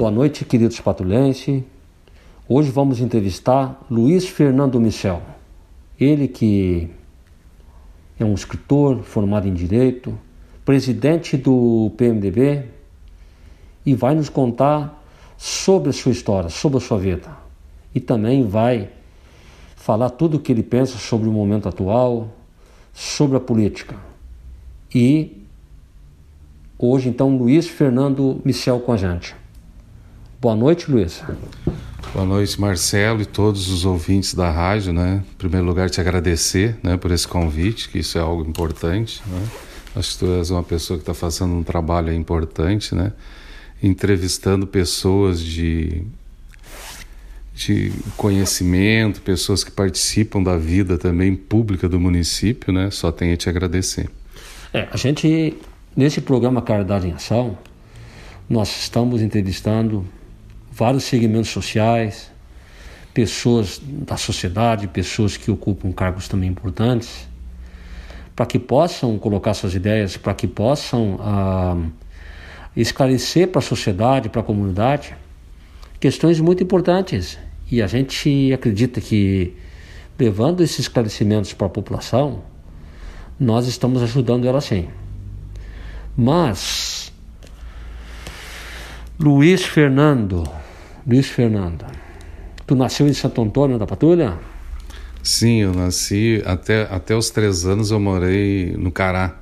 Boa noite, queridos patrulhenses. Hoje vamos entrevistar Luiz Fernando Michel. Ele que é um escritor formado em Direito, presidente do PMDB e vai nos contar sobre a sua história, sobre a sua vida. E também vai falar tudo o que ele pensa sobre o momento atual, sobre a política. E hoje, então, Luiz Fernando Michel com a gente. Boa noite, Luiz. Boa noite, Marcelo e todos os ouvintes da rádio, né? Em primeiro lugar, te agradecer, né, por esse convite, que isso é algo importante, né? Acho que tu és uma pessoa que está fazendo um trabalho importante, né? Entrevistando pessoas de, de conhecimento, pessoas que participam da vida também pública do município, né? Só tenho a te agradecer. É, a gente, nesse programa Caridade em Ação, nós estamos entrevistando vários segmentos sociais, pessoas da sociedade, pessoas que ocupam cargos também importantes, para que possam colocar suas ideias, para que possam ah, esclarecer para a sociedade, para a comunidade, questões muito importantes. E a gente acredita que, levando esses esclarecimentos para a população, nós estamos ajudando ela sim. Mas, Luiz Fernando, Luiz Fernando, tu nasceu em Santo Antônio da Patrulha? Sim, eu nasci até, até os três anos eu morei no Cará,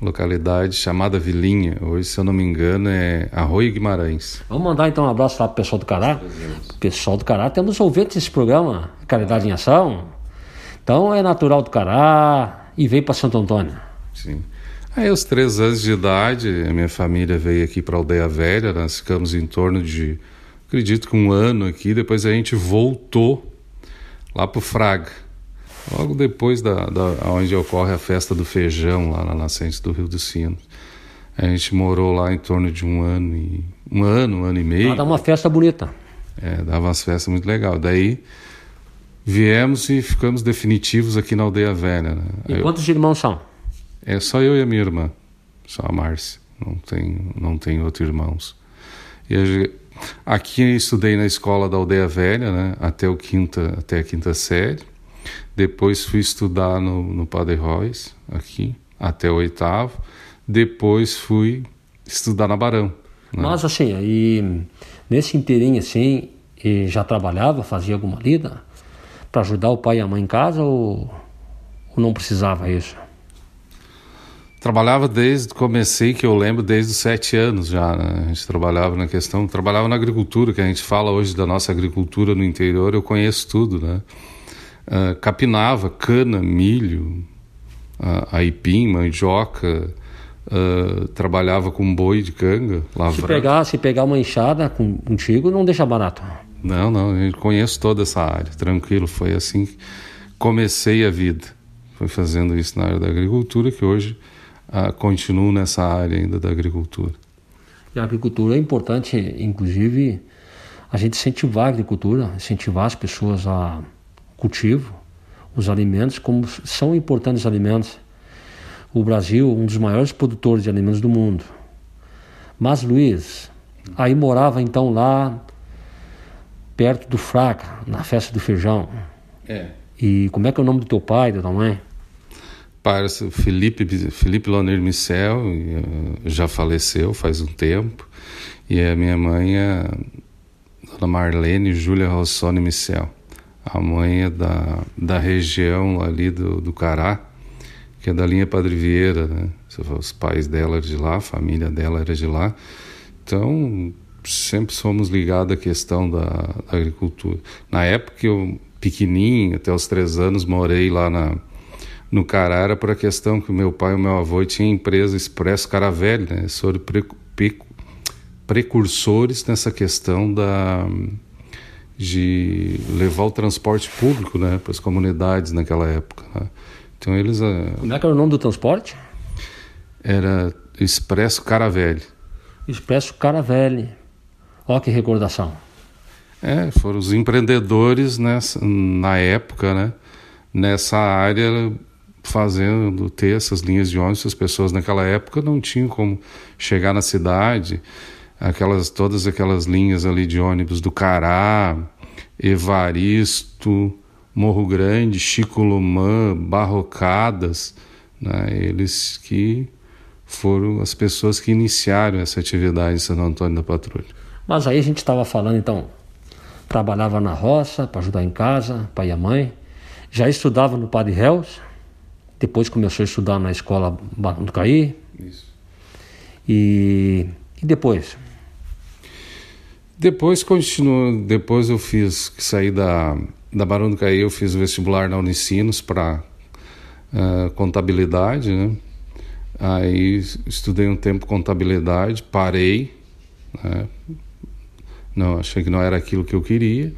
localidade chamada Vilinha. Hoje, se eu não me engano, é Arroio Guimarães. Vamos mandar então um abraço lá pro pessoal do Cará. Pessoal do Cará, temos ouvintes desse programa, Caridade em Ação. Então é natural do Cará e veio para Santo Antônio. Sim. Aí, aos três anos de idade, a minha família veio aqui para Aldeia Velha. Nós ficamos em torno de acredito que um ano aqui, depois a gente voltou lá para o Fraga, logo depois da, da onde ocorre a festa do feijão, lá na nascente do Rio dos Sinos. A gente morou lá em torno de um ano e um ano, um ano e meio. Lá dá uma festa bonita. É, dava umas festas muito legal. Daí viemos e ficamos definitivos aqui na aldeia velha. Né? E eu, quantos irmãos são? É só eu e a minha irmã, só a Márcia. Não tem, não tem outros irmãos. E a, Aqui eu estudei na escola da Aldeia Velha, né, até, o quinta, até a quinta série. Depois fui estudar no, no Padre Royce, aqui, até o oitavo. Depois fui estudar na Barão. Né? Mas assim, aí nesse inteirinho assim, já trabalhava, fazia alguma lida para ajudar o pai e a mãe em casa ou, ou não precisava isso? Trabalhava desde, comecei que eu lembro desde os sete anos já, né? A gente trabalhava na questão, trabalhava na agricultura, que a gente fala hoje da nossa agricultura no interior, eu conheço tudo, né? Uh, capinava cana, milho, uh, aipim, mandioca, uh, trabalhava com boi de canga. Se pegar, se pegar uma enxada com, contigo, não deixa barato. Não, não, eu conheço toda essa área, tranquilo, foi assim que comecei a vida. Foi fazendo isso na área da agricultura que hoje ah, continuo nessa área ainda da agricultura. E a agricultura é importante, inclusive, a gente incentivar a agricultura, incentivar as pessoas a cultivo, os alimentos, como são importantes os alimentos. O Brasil, um dos maiores produtores de alimentos do mundo. Mas, Luiz, aí morava então lá perto do Fraca, na festa do feijão. É. E como é que é o nome do teu pai, da tua mãe? Parça Felipe Felipe Loner Micel já faleceu faz um tempo e a minha mãe é Dona Marlene Júlia Rossoni Micel a mãe é da, da região ali do, do Cará que é da linha Padre Vieira né? os pais dela eram de lá a família dela era de lá então sempre somos ligados à questão da, da agricultura na época eu pequenininho até os três anos morei lá na no Carara por a questão que o meu pai e o meu avô tinham empresa Expresso Caravelli, né? Pre, precursores nessa questão da de levar o transporte público, né, para as comunidades naquela época. Né? Então eles. Eh, Como é que era o nome do transporte? Era Expresso Caravelli. Expresso Caravelli. Olha que recordação. É, foram os empreendedores nessa, na época, né? Nessa área fazendo ter essas linhas de ônibus, as pessoas naquela época não tinham como chegar na cidade. aquelas todas aquelas linhas ali de ônibus do Cará, Evaristo, Morro Grande, Chico Lumã, Barrocadas, né? eles que foram as pessoas que iniciaram essa atividade em Santo Antônio da Patrulha. Mas aí a gente estava falando então, trabalhava na roça para ajudar em casa, pai e a mãe, já estudava no Padre Réus, depois começou a estudar na escola Barão do Caí. Isso. E, e depois? Depois continuo, depois eu fiz, saí da, da Barão do Caí, eu fiz o vestibular na Unicinos para uh, contabilidade, né? Aí estudei um tempo contabilidade, parei, né? não achei que não era aquilo que eu queria.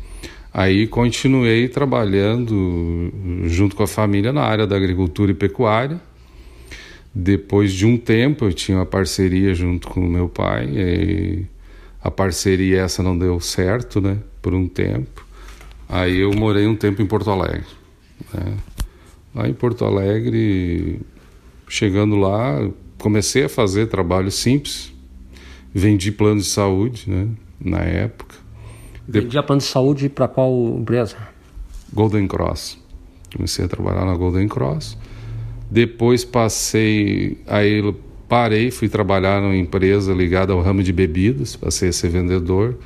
Aí continuei trabalhando junto com a família na área da agricultura e pecuária. Depois de um tempo, eu tinha uma parceria junto com meu pai. E a parceria essa não deu certo, né? Por um tempo. Aí eu morei um tempo em Porto Alegre. Né? Lá em Porto Alegre, chegando lá, comecei a fazer trabalho simples. Vendi plano de saúde, né? Na época. Vendia plano de saúde para qual empresa? Golden Cross. Comecei a trabalhar na Golden Cross. Depois passei, aí parei, fui trabalhar numa empresa ligada ao ramo de bebidas, passei a ser vendedor.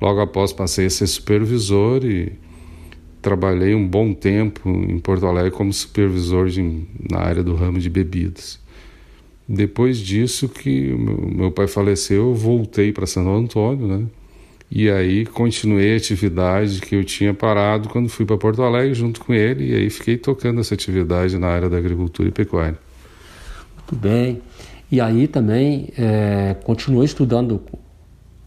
Logo após passei a ser supervisor e trabalhei um bom tempo em Porto Alegre como supervisor de, na área do ramo de bebidas. Depois disso que meu, meu pai faleceu, eu voltei para Santo Antônio, né? E aí continuei a atividade que eu tinha parado quando fui para Porto Alegre junto com ele e aí fiquei tocando essa atividade na área da agricultura e pecuária. Muito bem. E aí também é, continuou estudando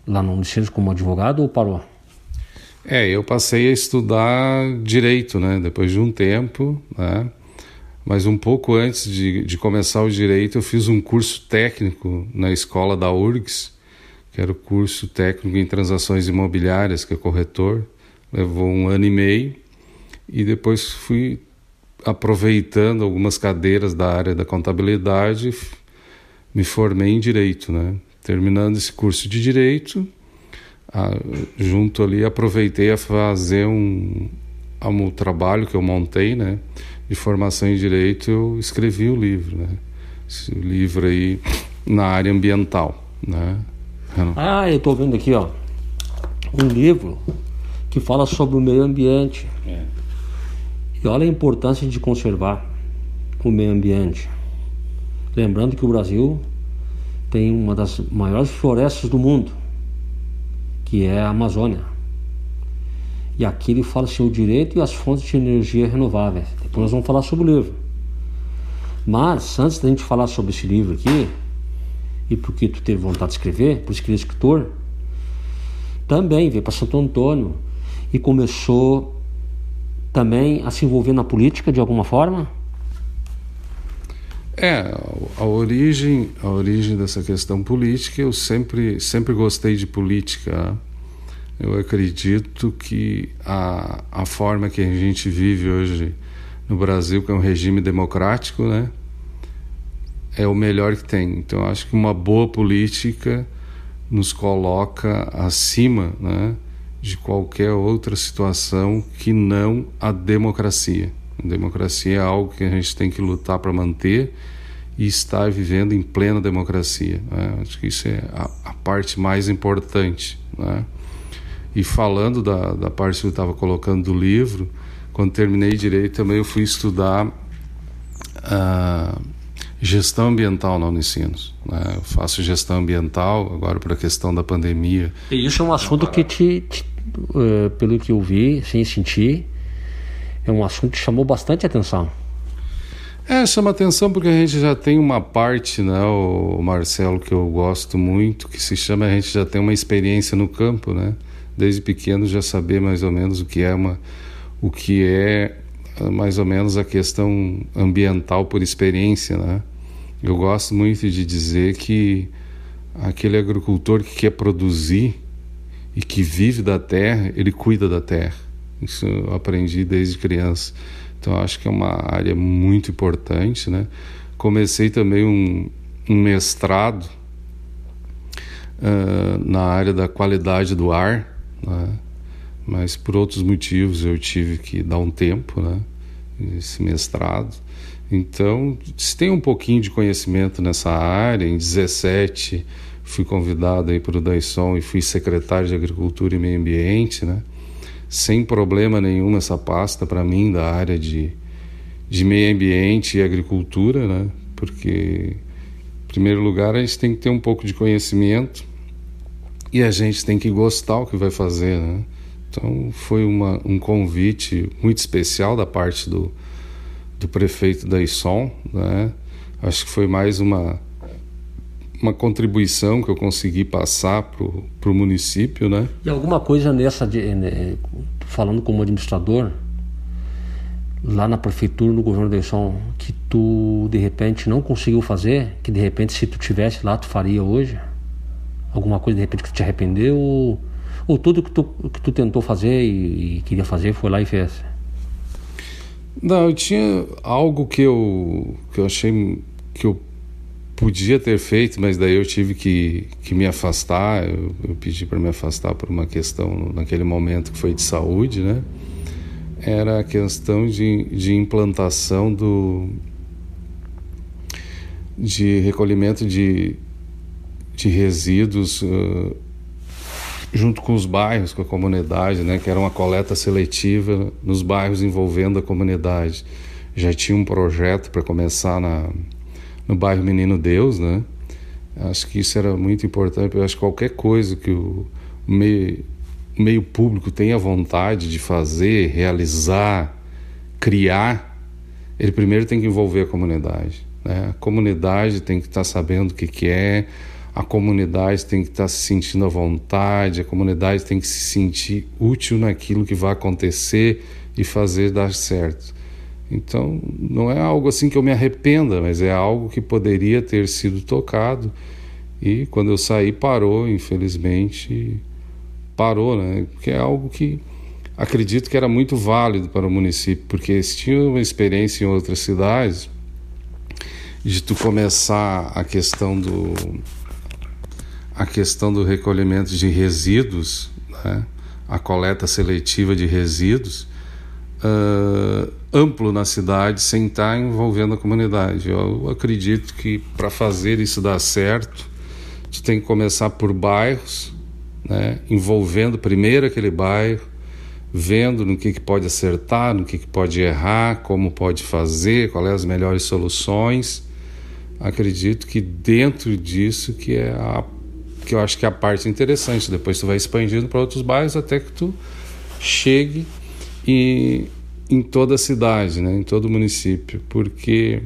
lá no Unicentro como advogado ou parou? É, eu passei a estudar direito, né? Depois de um tempo, né? Mas um pouco antes de, de começar o direito, eu fiz um curso técnico na escola da URGS que era o curso técnico em transações imobiliárias, que é corretor. Levou um ano e meio e depois fui aproveitando algumas cadeiras da área da contabilidade, me formei em direito, né? Terminando esse curso de direito, junto ali aproveitei a fazer um, um trabalho que eu montei, né? De formação em direito, eu escrevi o livro, né? Esse livro aí na área ambiental, né? Ah, eu estou vendo aqui, ó, um livro que fala sobre o meio ambiente. É. E olha a importância de conservar o meio ambiente. Lembrando que o Brasil tem uma das maiores florestas do mundo, que é a Amazônia. E aqui ele fala sobre o direito e as fontes de energia renováveis. Depois nós vamos falar sobre o livro. Mas, antes da gente falar sobre esse livro aqui, e porque tu teve vontade de escrever, por isso que escritor, também veio para Santo Antônio e começou também a se envolver na política de alguma forma? É, a origem, a origem dessa questão política, eu sempre, sempre gostei de política. Eu acredito que a, a forma que a gente vive hoje no Brasil, que é um regime democrático, né? É o melhor que tem. Então, acho que uma boa política nos coloca acima né, de qualquer outra situação que não a democracia. A democracia é algo que a gente tem que lutar para manter e estar vivendo em plena democracia. Né? Acho que isso é a, a parte mais importante. Né? E falando da, da parte que eu estava colocando do livro, quando terminei direito também eu fui estudar. Uh, gestão ambiental na Unicinos. Né? Eu faço gestão ambiental agora para a questão da pandemia. E isso é um assunto que te, te uh, pelo que eu vi, sem sentir, é um assunto que chamou bastante atenção. É, chama atenção porque a gente já tem uma parte, né, o Marcelo, que eu gosto muito, que se chama, a gente já tem uma experiência no campo, né? Desde pequeno já saber mais ou menos o que é uma, o que é mais ou menos a questão ambiental por experiência, né? Eu gosto muito de dizer que aquele agricultor que quer produzir e que vive da terra, ele cuida da terra. Isso eu aprendi desde criança. Então acho que é uma área muito importante, né? Comecei também um, um mestrado uh, na área da qualidade do ar, né? mas por outros motivos eu tive que dar um tempo, né? Esse mestrado. Então, se tem um pouquinho de conhecimento nessa área, em 17 fui convidado aí para o Daisson e fui secretário de Agricultura e Meio Ambiente, né? Sem problema nenhum essa pasta para mim da área de, de meio ambiente e agricultura, né? Porque, em primeiro lugar, a gente tem que ter um pouco de conhecimento e a gente tem que gostar o que vai fazer, né? Então, foi uma, um convite muito especial da parte do, do prefeito da ISOM, né? Acho que foi mais uma uma contribuição que eu consegui passar para o município, né? E alguma coisa nessa, de, né, falando como administrador, lá na prefeitura, no governo da eleição, que tu de repente não conseguiu fazer, que de repente se tu tivesse lá tu faria hoje? Alguma coisa de repente que tu te arrependeu? Ou, ou tudo que tu, que tu tentou fazer e, e queria fazer foi lá e fez? Não, eu tinha algo que eu, que eu achei que eu podia ter feito, mas daí eu tive que, que me afastar. Eu, eu pedi para me afastar por uma questão naquele momento que foi de saúde, né? Era a questão de, de implantação do de recolhimento de, de resíduos uh, junto com os bairros, com a comunidade, né? Que era uma coleta seletiva nos bairros envolvendo a comunidade. Já tinha um projeto para começar na no bairro Menino Deus, né? Acho que isso era muito importante. Eu acho que qualquer coisa que o meio, meio público tenha vontade de fazer, realizar, criar, ele primeiro tem que envolver a comunidade. Né? A comunidade tem que estar sabendo o que, que é, a comunidade tem que estar se sentindo à vontade, a comunidade tem que se sentir útil naquilo que vai acontecer e fazer dar certo. Então, não é algo assim que eu me arrependa, mas é algo que poderia ter sido tocado. E quando eu saí, parou, infelizmente, parou, né? Porque é algo que acredito que era muito válido para o município, porque se tinha uma experiência em outras cidades de tu começar a questão do a questão do recolhimento de resíduos, né? a coleta seletiva de resíduos, uh, amplo na cidade sem estar envolvendo a comunidade. Eu acredito que para fazer isso dar certo, tu tem que começar por bairros, né, envolvendo primeiro aquele bairro, vendo no que, que pode acertar, no que, que pode errar, como pode fazer, quais as melhores soluções. Acredito que dentro disso que é a que eu acho que é a parte interessante. Depois tu vai expandindo para outros bairros até que tu chegue e em toda a cidade, né, em todo o município, porque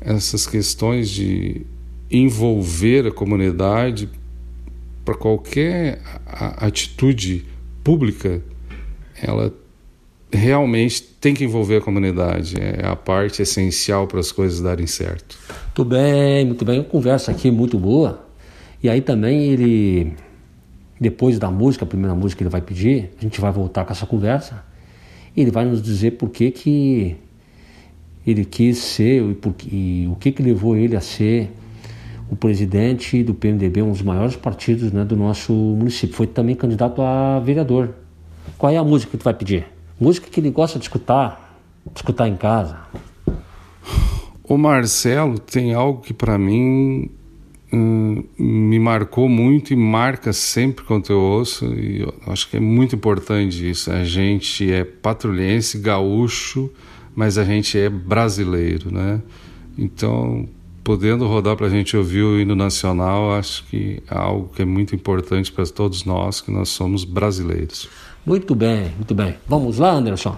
essas questões de envolver a comunidade para qualquer atitude pública, ela realmente tem que envolver a comunidade, é a parte essencial para as coisas darem certo. Muito bem, muito bem, uma conversa aqui muito boa. E aí também ele, depois da música, a primeira música que ele vai pedir, a gente vai voltar com essa conversa ele vai nos dizer por que, que ele quis ser e, por, e o que, que levou ele a ser o presidente do PMDB, um dos maiores partidos né, do nosso município. Foi também candidato a vereador. Qual é a música que tu vai pedir? Música que ele gosta de escutar, de escutar em casa. O Marcelo tem algo que para mim Me marcou muito e marca sempre quando eu ouço, e eu acho que é muito importante isso. A gente é patrulhense, gaúcho, mas a gente é brasileiro, né? Então, podendo rodar para a gente ouvir o hino nacional, acho que é algo que é muito importante para todos nós, que nós somos brasileiros. Muito bem, muito bem. Vamos lá, Anderson?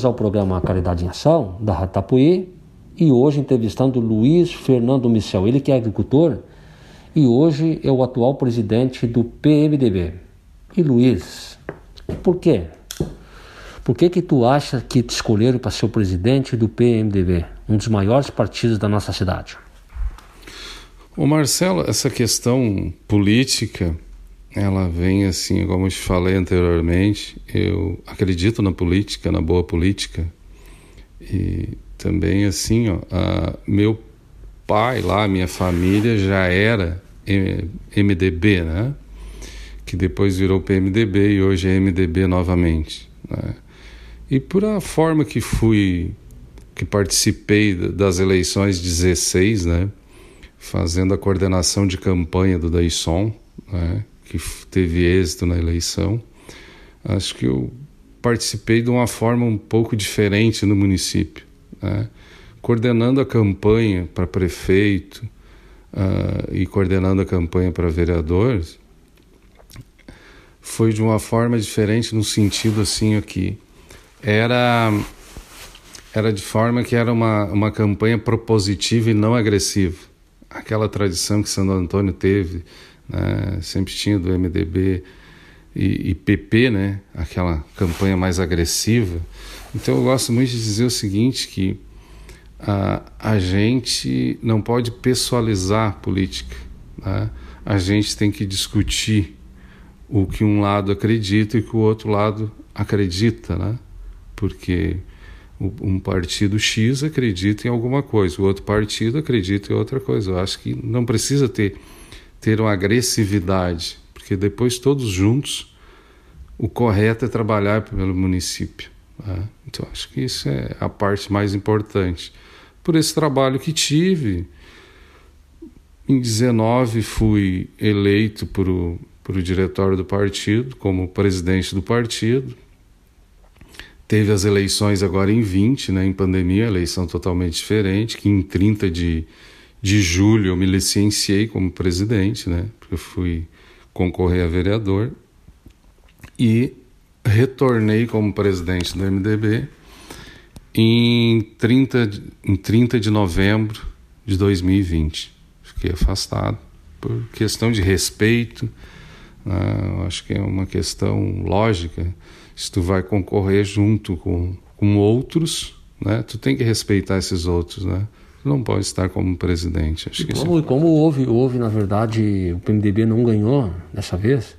Voltamos ao programa Caridade em Ação, da Ratapuí, e hoje entrevistando Luiz Fernando Michel, ele que é agricultor e hoje é o atual presidente do PMDB. E Luiz, por quê? Por que que tu acha que te escolheram para ser o presidente do PMDB, um dos maiores partidos da nossa cidade? O Marcelo, essa questão política, ela vem assim, como eu te falei anteriormente, eu acredito na política, na boa política. E também assim, ó, a, meu pai lá, minha família já era MDB, né? Que depois virou PMDB e hoje é MDB novamente. Né? E por a forma que fui, que participei das eleições 16, né? Fazendo a coordenação de campanha do Daisson, né? Que teve êxito na eleição. Acho que eu participei de uma forma um pouco diferente no município, né? coordenando a campanha para prefeito uh, e coordenando a campanha para vereadores. Foi de uma forma diferente no sentido assim aqui era era de forma que era uma, uma campanha propositiva e não agressiva. Aquela tradição que Santo Antônio teve né? sempre tinha do MDB e, e, PP, né? aquela campanha mais agressiva. Então eu gosto muito de dizer o seguinte, que a, a gente não pode pessoalizar a política, né? a gente tem que discutir o que um lado acredita e o que o outro lado acredita, né? porque um partido X acredita em alguma coisa, o outro partido acredita em outra coisa. Eu acho que não precisa ter ter uma agressividade, porque depois todos juntos o correto é trabalhar pelo município. Né? Então, acho que isso é a parte mais importante. Por esse trabalho que tive, em 19 fui eleito para o, para o diretório do partido, como presidente do partido. Teve as eleições agora em 20, né, em pandemia, eleição totalmente diferente, que em 30 de, de julho eu me licenciei como presidente, né, porque eu fui concorrer a vereador. E retornei como presidente do MDB em 30, em 30 de novembro de 2020. Fiquei afastado por questão de respeito, né? acho que é uma questão lógica. Se tu vai concorrer junto com, com outros, né? tu tem que respeitar esses outros, né? Não pode estar como presidente. Acho que como, é... como houve, houve, na verdade, o PMDB não ganhou dessa vez,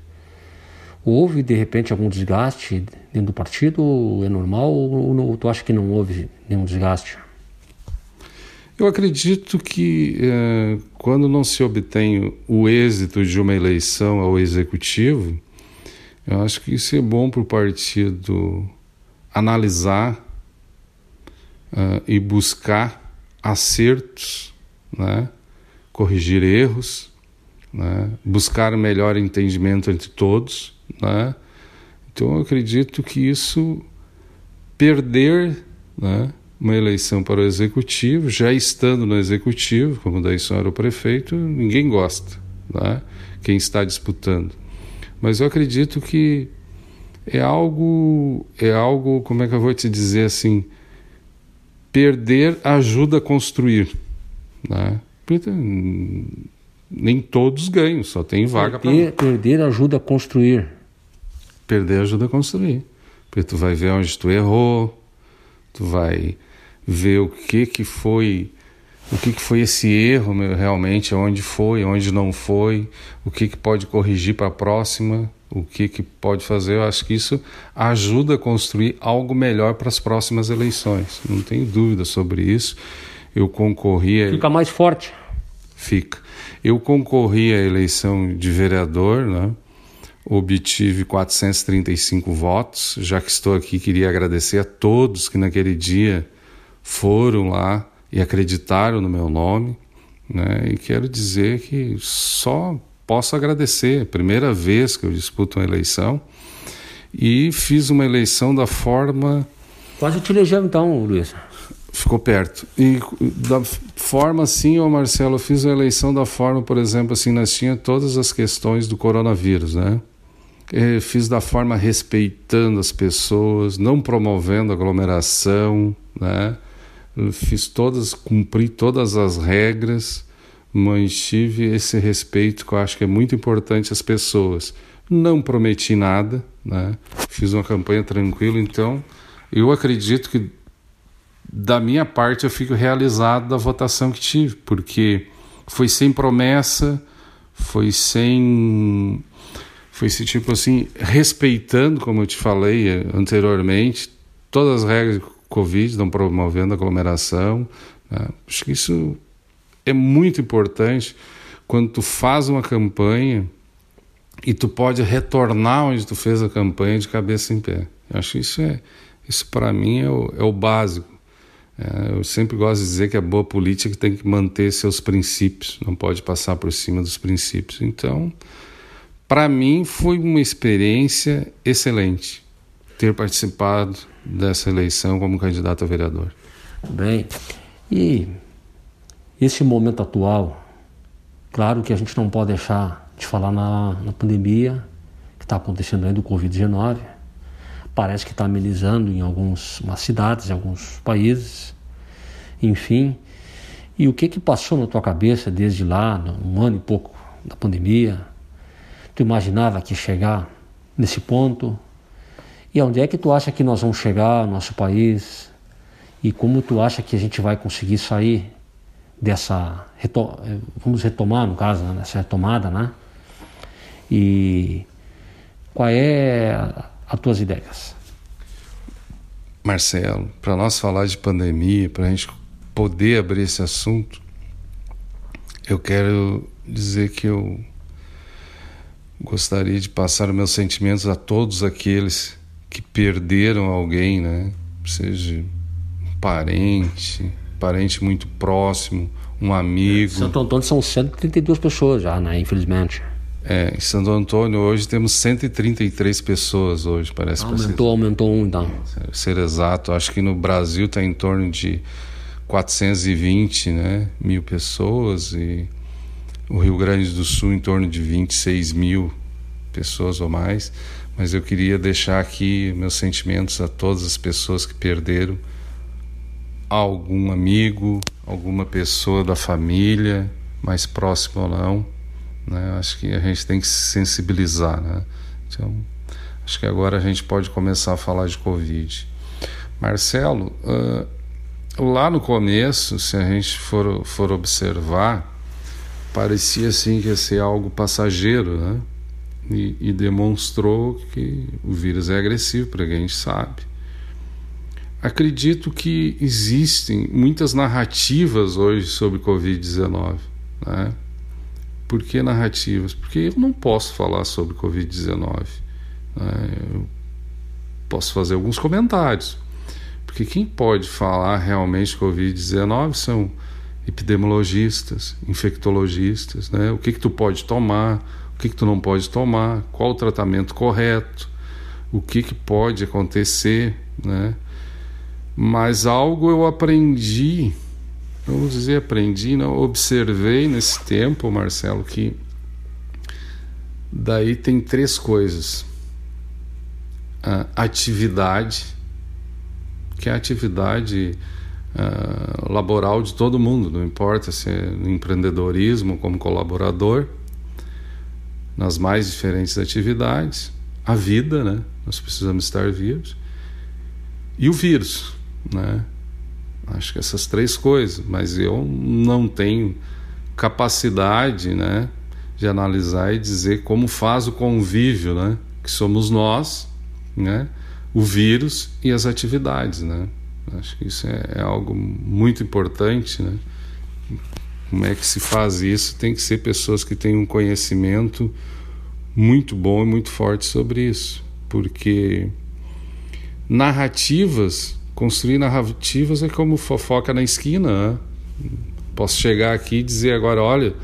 houve de repente algum desgaste dentro do partido? É normal ou, ou tu acha que não houve nenhum desgaste? Eu acredito que é, quando não se obtém o êxito de uma eleição ao executivo, eu acho que isso é bom para o partido analisar uh, e buscar acertos, né? corrigir erros, né? buscar melhor entendimento entre todos. Né? Então eu acredito que isso perder né, uma eleição para o executivo, já estando no executivo, como daí só era o prefeito, ninguém gosta, né? quem está disputando. Mas eu acredito que é algo, é algo, como é que eu vou te dizer assim, perder ajuda a construir, né? Nem todos ganham, só tem vaga para perder ajuda a construir. Perder ajuda a construir, porque tu vai ver onde tu errou, tu vai ver o que que foi o que, que foi esse erro meu, realmente, onde foi, onde não foi, o que, que pode corrigir para a próxima, o que, que pode fazer. Eu acho que isso ajuda a construir algo melhor para as próximas eleições. Não tenho dúvida sobre isso. Eu concorri. A... Fica mais forte. Fica. Eu concorri à eleição de vereador, né? obtive 435 votos. Já que estou aqui, queria agradecer a todos que naquele dia foram lá e acreditaram no meu nome. Né? E quero dizer que só posso agradecer. Primeira vez que eu disputo uma eleição e fiz uma eleição da forma. Quase te elegeu então, Luiz. Ficou perto. E da forma assim, ô Marcelo, eu fiz a eleição da forma, por exemplo, assim, nós tínhamos todas as questões do coronavírus, né? Eu fiz da forma respeitando as pessoas, não promovendo aglomeração, né? fiz todas, cumpri todas as regras, mantive esse respeito que eu acho que é muito importante às pessoas. Não prometi nada, né? fiz uma campanha tranquila, então eu acredito que da minha parte eu fico realizado da votação que tive, porque foi sem promessa, foi sem foi esse tipo assim, respeitando, como eu te falei anteriormente, todas as regras Covid, não promovendo aglomeração. Né? Acho que isso é muito importante quando tu faz uma campanha e tu pode retornar onde tu fez a campanha de cabeça em pé. Eu acho que isso é isso para mim é o, é o básico. É, eu sempre gosto de dizer que a boa política tem que manter seus princípios, não pode passar por cima dos princípios. Então, para mim foi uma experiência excelente ter participado dessa eleição como candidato a vereador. Bem, e esse momento atual, claro que a gente não pode deixar de falar na, na pandemia que está acontecendo aí do Covid-19. Parece que está amenizando em algumas cidades, em alguns países, enfim. E o que que passou na tua cabeça desde lá, um ano e pouco da pandemia? Tu imaginava que chegar nesse ponto? E onde é que tu acha que nós vamos chegar, nosso país? E como tu acha que a gente vai conseguir sair dessa. Reto... Vamos retomar, no caso, né? nessa retomada, né? E qual é as tuas ideias? Marcelo, para nós falar de pandemia, para a gente poder abrir esse assunto, eu quero dizer que eu gostaria de passar meus sentimentos a todos aqueles que perderam alguém, né? Seja um parente, parente muito próximo, um amigo. Santo Antônio são 132 pessoas já, né? Infelizmente. É, em Santo Antônio hoje temos 133 pessoas hoje, parece. Aumentou, aumentou um então. Ser exato, acho que no Brasil está em torno de 420 né, mil pessoas e o Rio Grande do Sul em torno de 26 mil pessoas ou mais. Mas eu queria deixar aqui meus sentimentos a todas as pessoas que perderam algum amigo, alguma pessoa da família, mais próximo ou não né? Acho que a gente tem que se sensibilizar. Né? Então, acho que agora a gente pode começar a falar de Covid. Marcelo, uh, lá no começo, se a gente for, for observar, parecia assim que ia ser algo passageiro, né? E, e demonstrou que o vírus é agressivo, para quem a gente sabe. Acredito que existem muitas narrativas hoje sobre Covid-19, né? Por que narrativas? Porque eu não posso falar sobre Covid-19. Né? Eu posso fazer alguns comentários. Porque quem pode falar realmente Covid-19 são epidemiologistas, infectologistas, né? O que que tu pode tomar, o que que tu não pode tomar, qual o tratamento correto, o que que pode acontecer, né? Mas algo eu aprendi vamos dizer, aprendi, não, observei nesse tempo, Marcelo, que daí tem três coisas. A atividade, que é a atividade uh, laboral de todo mundo, não importa se é no empreendedorismo, como colaborador, nas mais diferentes atividades, a vida, né? Nós precisamos estar vivos. E o vírus, né? Acho que essas três coisas, mas eu não tenho capacidade, né, de analisar e dizer como faz o convívio, né, que somos nós, né, o vírus e as atividades, né. Acho que isso é, é algo muito importante, né. Como é que se faz isso? Tem que ser pessoas que têm um conhecimento muito bom e muito forte sobre isso, porque narrativas construir narrativas é como fofoca na esquina. Né? Posso chegar aqui e dizer agora, olha,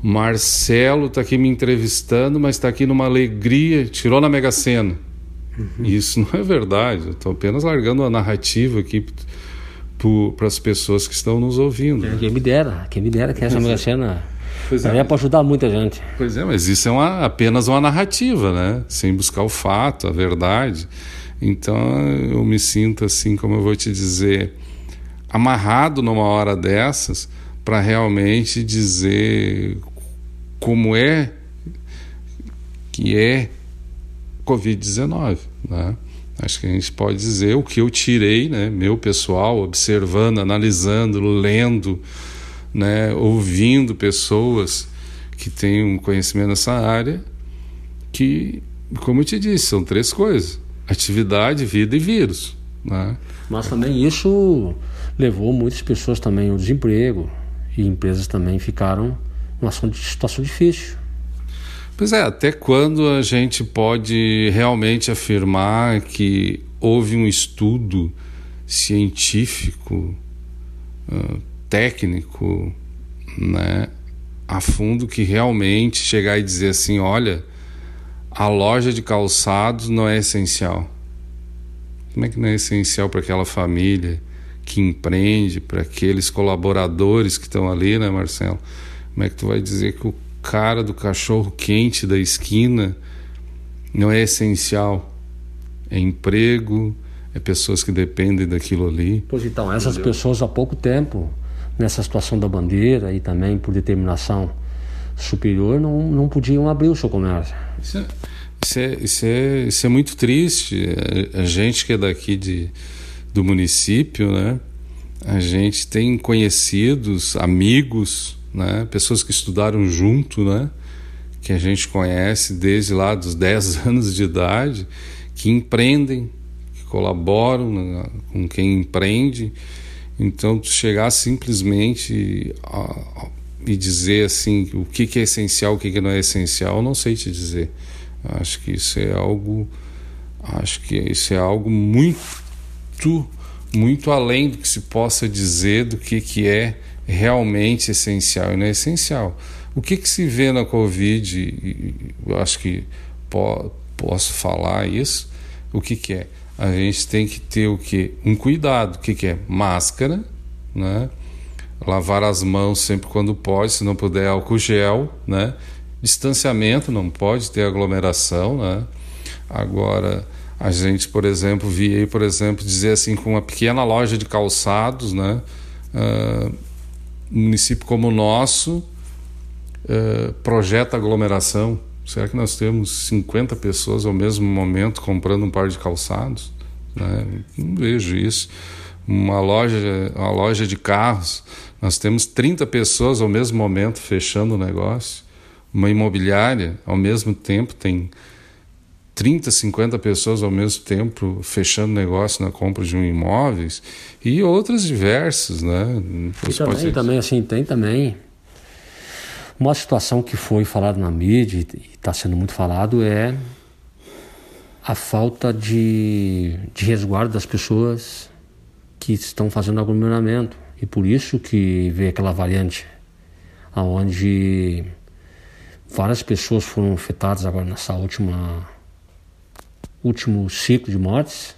Marcelo está aqui me entrevistando, mas está aqui numa alegria, tirou na Mega Sena. Uhum. Isso não é verdade. Estou apenas largando a narrativa aqui para as pessoas que estão nos ouvindo. Quem me dera, quem me dera que essa Mega Sena Pois é. para ajudar muita gente. Pois é, mas isso é uma, apenas uma narrativa, né? Sem buscar o fato, a verdade. Então eu me sinto assim, como eu vou te dizer, amarrado numa hora dessas para realmente dizer como é que é Covid-19, né? Acho que a gente pode dizer o que eu tirei, né, meu pessoal, observando, analisando, lendo, né, ouvindo pessoas que têm um conhecimento nessa área, que, como eu te disse, são três coisas atividade, vida e vírus. Né? Mas também isso levou muitas pessoas também ao desemprego e empresas também ficaram numa situação difícil. Pois é, até quando a gente pode realmente afirmar que houve um estudo científico, uh, técnico, né, a fundo que realmente chegar e dizer assim, olha, a loja de calçados não é essencial. Como é que não é essencial para aquela família que empreende, para aqueles colaboradores que estão ali, né, Marcelo? Como é que tu vai dizer que o cara do cachorro quente da esquina não é essencial? É emprego, é pessoas que dependem daquilo ali. Pois então, essas Entendeu? pessoas há pouco tempo, nessa situação da bandeira e também por determinação superior, não, não podiam abrir o seu comércio. Isso é, isso é, isso é, isso é muito triste. A, a, gente que é daqui de, do município, né? A gente tem conhecidos, amigos, né? Pessoas que estudaram junto, né? Que a gente conhece desde lá dos 10 anos de idade, que empreendem, que colaboram né? com quem empreende. Então, chegar simplesmente a, e dizer assim o que, que é essencial, o que, que não é essencial, não sei te dizer. Acho que isso é algo Acho que isso é algo muito, muito além do que se possa dizer do que, que é realmente essencial e não é essencial. O que, que se vê na Covid, eu acho que po posso falar isso, o que, que é? A gente tem que ter o que? Um cuidado. O que, que é? Máscara, né? Lavar as mãos sempre quando pode, se não puder álcool gel, né? Distanciamento, não pode ter aglomeração, né? Agora, a gente, por exemplo, via, por exemplo, dizer assim, com uma pequena loja de calçados, né? Uh, município como o nosso uh, projeta aglomeração. Será que nós temos 50 pessoas ao mesmo momento comprando um par de calçados? Né? Não vejo isso. Uma loja, uma loja de carros, nós temos 30 pessoas ao mesmo momento fechando o negócio. Uma imobiliária, ao mesmo tempo, tem 30, 50 pessoas ao mesmo tempo fechando negócio na compra de um imóveis e outras diversas, né? E também, também, assim, tem também uma situação que foi falada na mídia e está sendo muito falado é a falta de, de resguardo das pessoas que estão fazendo aglomeramento. E por isso que veio aquela variante onde várias pessoas foram afetadas agora nessa última último ciclo de mortes.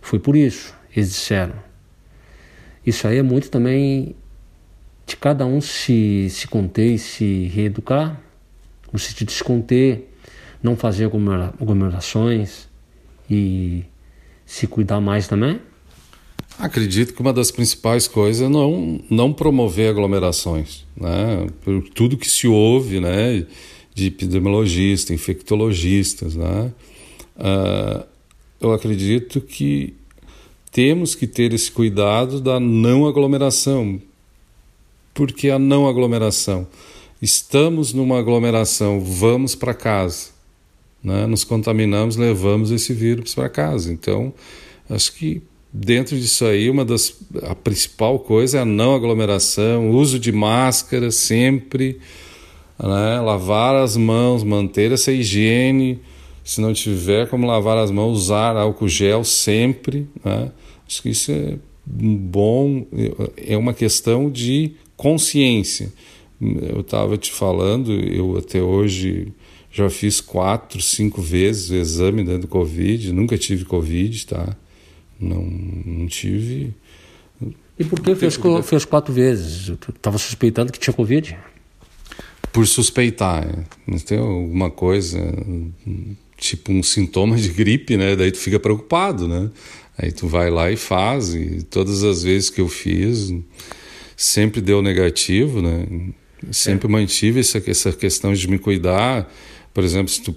Foi por isso, eles disseram. Isso aí é muito também de cada um se, se conter e se reeducar, de se conter, não fazer aglomerações e se cuidar mais também. Acredito que uma das principais coisas é não, não promover aglomerações, né? Por tudo que se ouve, né? De epidemiologistas, infectologistas, né? Uh, eu acredito que temos que ter esse cuidado da não aglomeração. Por que a não aglomeração? Estamos numa aglomeração, vamos para casa, né? nos contaminamos, levamos esse vírus para casa. Então, acho que dentro disso aí, uma das a principal coisa é a não aglomeração, uso de máscara sempre, né? lavar as mãos, manter essa higiene. Se não tiver como lavar as mãos, usar álcool gel sempre. Né? Acho que isso é bom, é uma questão de consciência. Eu estava te falando, eu até hoje já fiz quatro, cinco vezes o exame do Covid, nunca tive Covid, tá? Não, não tive. E por que fez, fez quatro vezes? Estava suspeitando que tinha Covid? Por suspeitar. Não tem alguma coisa, tipo um sintoma de gripe, né? Daí tu fica preocupado, né? Aí tu vai lá e faz. E todas as vezes que eu fiz, sempre deu negativo, né? Sempre é. mantive essa, essa questão de me cuidar. Por exemplo, se tu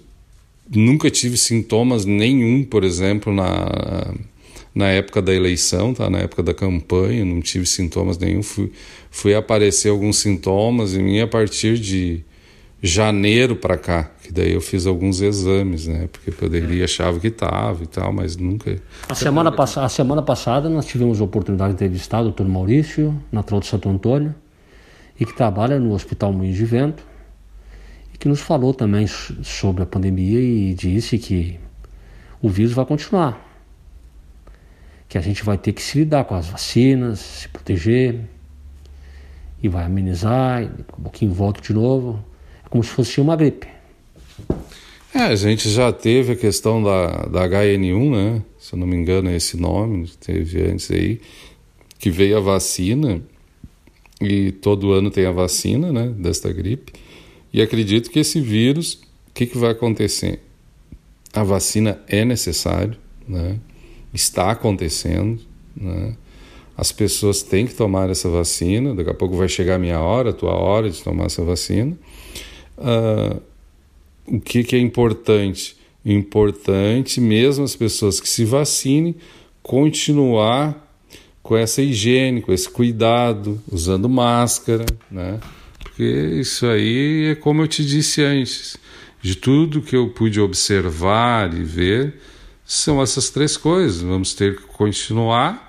nunca tive sintomas nenhum, por exemplo, na na época da eleição, tá? na época da campanha, não tive sintomas nenhum. Fui, fui aparecer alguns sintomas em mim a partir de janeiro para cá, que daí eu fiz alguns exames, né? Porque poderia achava que estava e tal, mas nunca. A semana, pass a semana passada nós tivemos a oportunidade de entrevistar o Dr. Maurício, natural de Santo Antônio, e que trabalha no Hospital Moinhos de Vento, e que nos falou também sobre a pandemia e disse que o vírus vai continuar que a gente vai ter que se lidar com as vacinas, se proteger e vai amenizar, e um pouquinho volta de novo. É como se fosse uma gripe. É, a gente já teve a questão da, da HN1, né? Se eu não me engano é esse nome, teve antes aí, que veio a vacina e todo ano tem a vacina, né, desta gripe. E acredito que esse vírus, o que, que vai acontecer? A vacina é necessário, né? Está acontecendo. Né? As pessoas têm que tomar essa vacina. Daqui a pouco vai chegar a minha hora, a tua hora de tomar essa vacina. Uh, o que, que é importante? Importante, mesmo as pessoas que se vacinem, continuar com essa higiene, com esse cuidado, usando máscara, né? Porque isso aí é como eu te disse antes, de tudo que eu pude observar e ver, são essas três coisas. Vamos ter que continuar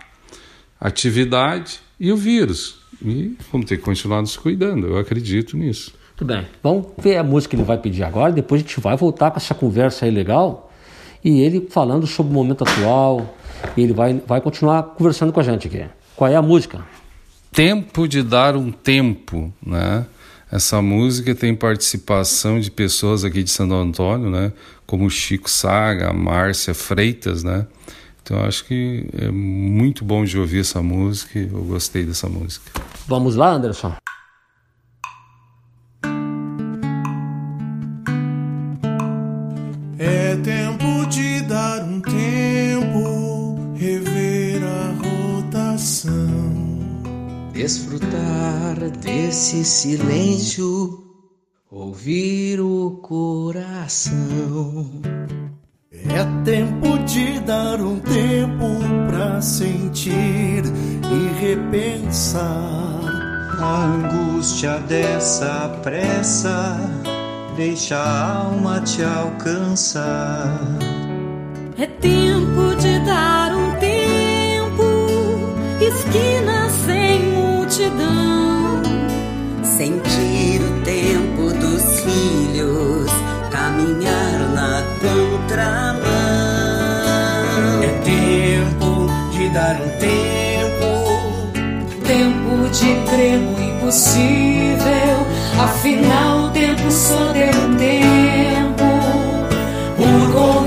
a atividade e o vírus. E vamos ter que continuar nos cuidando. Eu acredito nisso. Tudo bem. Vamos ver a música que ele vai pedir agora. Depois a gente vai voltar com essa conversa aí legal. e ele falando sobre o momento atual. Ele vai, vai continuar conversando com a gente aqui. Qual é a música? Tempo de dar um tempo, né? Essa música tem participação de pessoas aqui de Santo Antônio, né? Como Chico Saga, Márcia Freitas, né? Então acho que é muito bom de ouvir essa música. Eu gostei dessa música. Vamos lá, Anderson. Desfrutar desse silêncio, ouvir o coração. É tempo de dar um tempo pra sentir e repensar. A angústia dessa pressa deixa a alma te alcançar. É tempo de dar um tempo, esquina multidão. Sentir o tempo dos filhos, caminhar na contramão. É tempo de dar um tempo, Tempo de crer no impossível, afinal o tempo só deu um tempo. por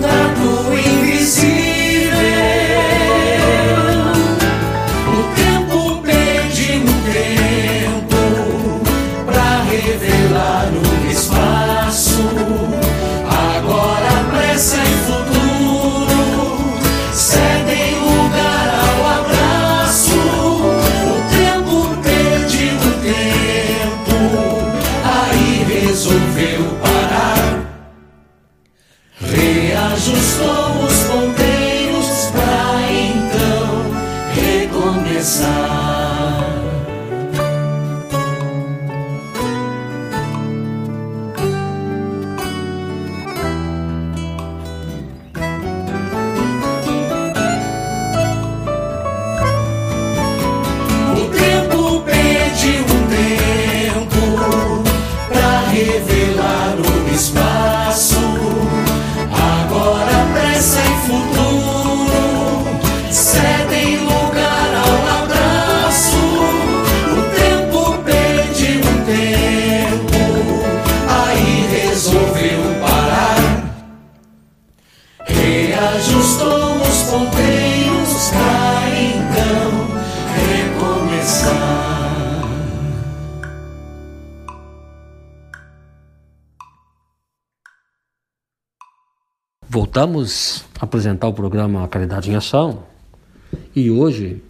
Voltamos a apresentar o programa Caridade em Ação e hoje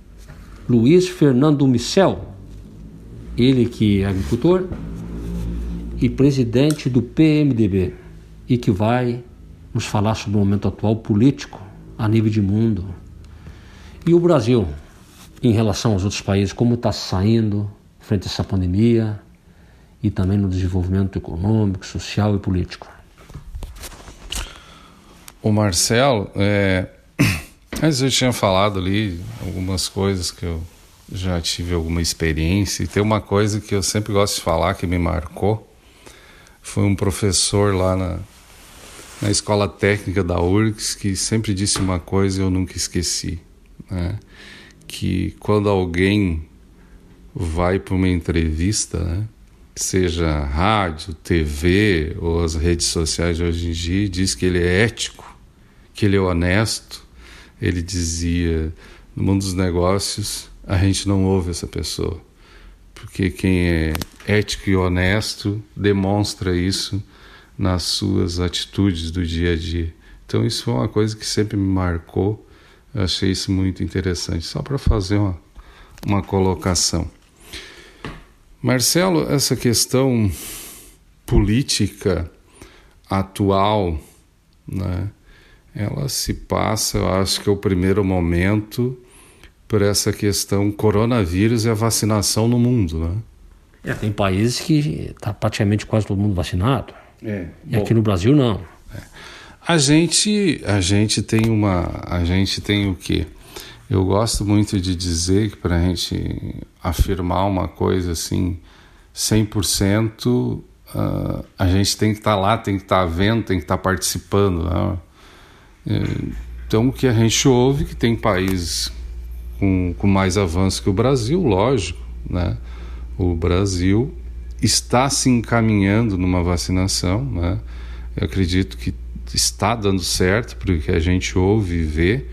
Luiz Fernando Michel, ele que é agricultor e presidente do PMDB e que vai nos falar sobre o momento atual político a nível de mundo e o Brasil em relação aos outros países, como está saindo frente a essa pandemia e também no desenvolvimento econômico, social e político. O Marcelo, é... antes eu tinha falado ali algumas coisas que eu já tive alguma experiência, e tem uma coisa que eu sempre gosto de falar que me marcou. Foi um professor lá na, na escola técnica da URGS que sempre disse uma coisa e eu nunca esqueci. Né? Que quando alguém vai para uma entrevista, né? seja rádio, TV ou as redes sociais de hoje em dia, diz que ele é ético, que ele é honesto, ele dizia: no mundo dos negócios, a gente não ouve essa pessoa. Porque quem é ético e honesto demonstra isso nas suas atitudes do dia a dia. Então, isso foi uma coisa que sempre me marcou. Eu achei isso muito interessante. Só para fazer uma, uma colocação. Marcelo, essa questão política atual, né, ela se passa, eu acho que é o primeiro momento por essa questão coronavírus e a vacinação no mundo, né? É, tem países que está praticamente quase todo mundo vacinado. É. E aqui no Brasil não. A gente, a gente tem uma, a gente tem o quê? Eu gosto muito de dizer que para a gente afirmar uma coisa assim, 100%, uh, a gente tem que estar tá lá, tem que estar tá vendo, tem que estar tá participando. Né? É, então, o que a gente ouve que tem países com, com mais avanço que o Brasil, lógico, né? O Brasil está se encaminhando numa vacinação, né? Eu acredito que está dando certo, porque a gente ouve e vê,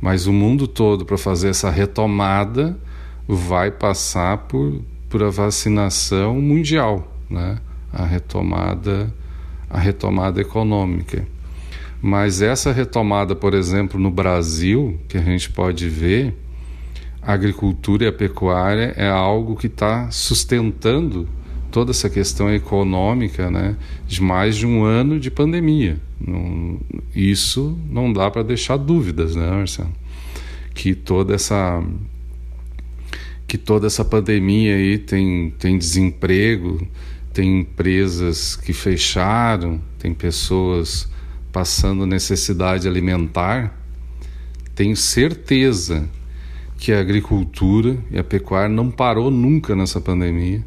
mas o mundo todo para fazer essa retomada vai passar por, por a vacinação mundial, né? A retomada a retomada econômica. Mas essa retomada, por exemplo, no Brasil, que a gente pode ver, a agricultura e a pecuária é algo que está sustentando toda essa questão econômica né, de mais de um ano de pandemia. Isso não dá para deixar dúvidas, né, Marcelo? Que toda essa que toda essa pandemia aí tem, tem desemprego, tem empresas que fecharam, tem pessoas passando necessidade alimentar. Tenho certeza que a agricultura e a pecuária não parou nunca nessa pandemia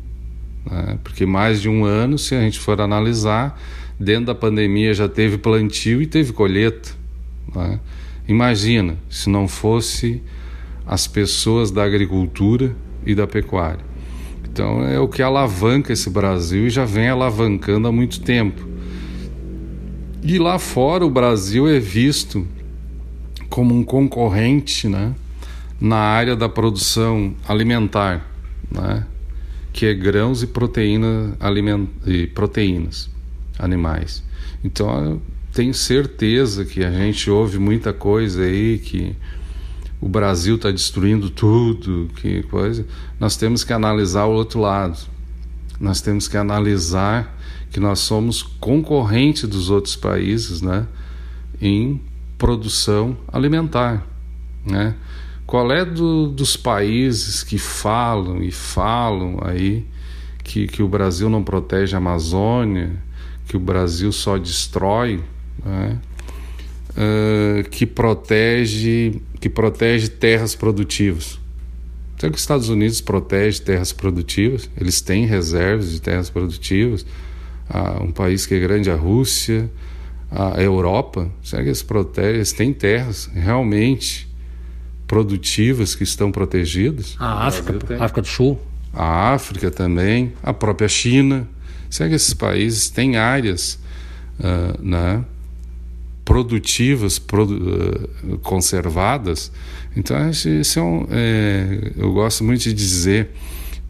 né? porque mais de um ano, se a gente for analisar, dentro da pandemia já teve plantio e teve colheita. Né? Imagina se não fosse as pessoas da agricultura e da pecuária. Então é o que alavanca esse Brasil e já vem alavancando há muito tempo. E lá fora o Brasil é visto como um concorrente né, na área da produção alimentar. Né? que é grãos e, proteína, aliment... e proteínas animais. Então, tenho certeza que a gente ouve muita coisa aí que o Brasil está destruindo tudo, que coisa. Nós temos que analisar o outro lado. Nós temos que analisar que nós somos concorrentes dos outros países, né, em produção alimentar, né? Qual é do, dos países que falam e falam aí que, que o Brasil não protege a Amazônia, que o Brasil só destrói, né? uh, que protege que protege terras produtivas? Será que os Estados Unidos protege terras produtivas? Eles têm reservas de terras produtivas. Ah, um país que é grande, a Rússia, a Europa, será que eles? Eles têm terras realmente produtivas que estão protegidas. A África, a África do Sul. A África também, a própria China. Será que esses países têm áreas uh, né, produtivas, produ uh, conservadas? Então, isso é um, é, eu gosto muito de dizer,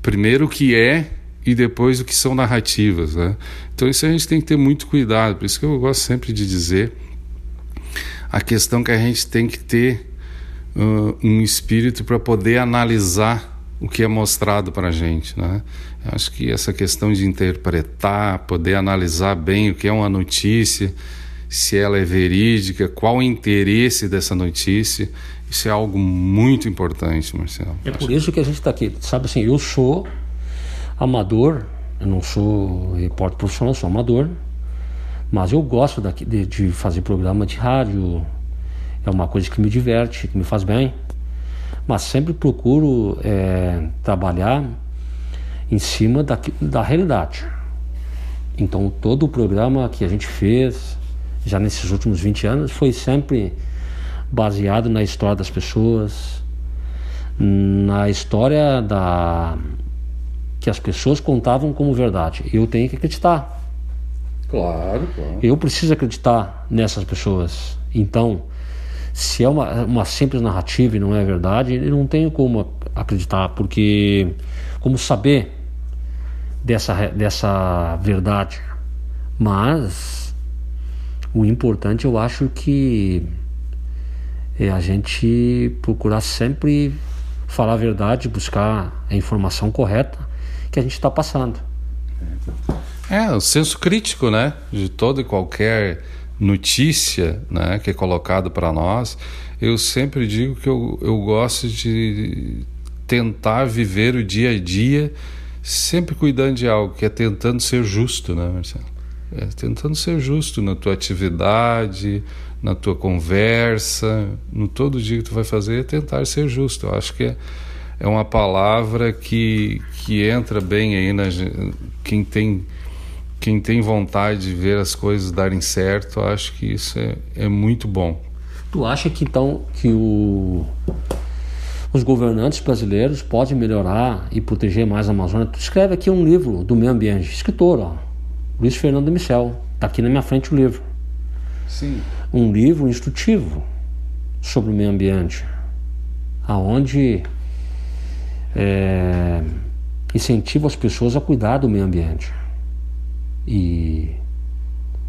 primeiro o que é e depois o que são narrativas. Né? Então, isso a gente tem que ter muito cuidado. Por isso que eu gosto sempre de dizer a questão que a gente tem que ter uh, um espírito para poder analisar o que é mostrado para a gente. Né? Acho que essa questão de interpretar, poder analisar bem o que é uma notícia, se ela é verídica, qual o interesse dessa notícia, isso é algo muito importante, Marcelo. É por isso que a gente está aqui. Sabe assim, eu sou amador, eu não sou repórter profissional, sou amador, mas eu gosto daqui, de, de fazer programa de rádio, é uma coisa que me diverte, que me faz bem, mas sempre procuro é, trabalhar em cima da, da realidade. Então, todo o programa que a gente fez, já nesses últimos 20 anos, foi sempre baseado na história das pessoas, na história da que as pessoas contavam como verdade. Eu tenho que acreditar. Claro, claro. Eu preciso acreditar nessas pessoas. Então, se é uma, uma simples narrativa e não é verdade, eu não tenho como acreditar, porque como saber dessa, dessa verdade. Mas o importante eu acho que é a gente procurar sempre falar a verdade, buscar a informação correta que a gente está passando. É, o senso crítico, né? De todo e qualquer notícia né, que é colocado para nós, eu sempre digo que eu, eu gosto de tentar viver o dia a dia sempre cuidando de algo, que é tentando ser justo, né, Marcelo? É, tentando ser justo na tua atividade, na tua conversa, no todo dia que tu vai fazer, é tentar ser justo. Eu acho que é, é uma palavra que, que entra bem aí na quem tem quem tem vontade de ver as coisas darem certo, acho que isso é, é muito bom. Tu acha que então que o, os governantes brasileiros podem melhorar e proteger mais a Amazônia? Tu escreve aqui um livro do meio ambiente, escritor, ó, Luiz Fernando Michel, está aqui na minha frente o livro. Sim. Um livro instrutivo sobre o meio ambiente, aonde é, incentiva as pessoas a cuidar do meio ambiente. E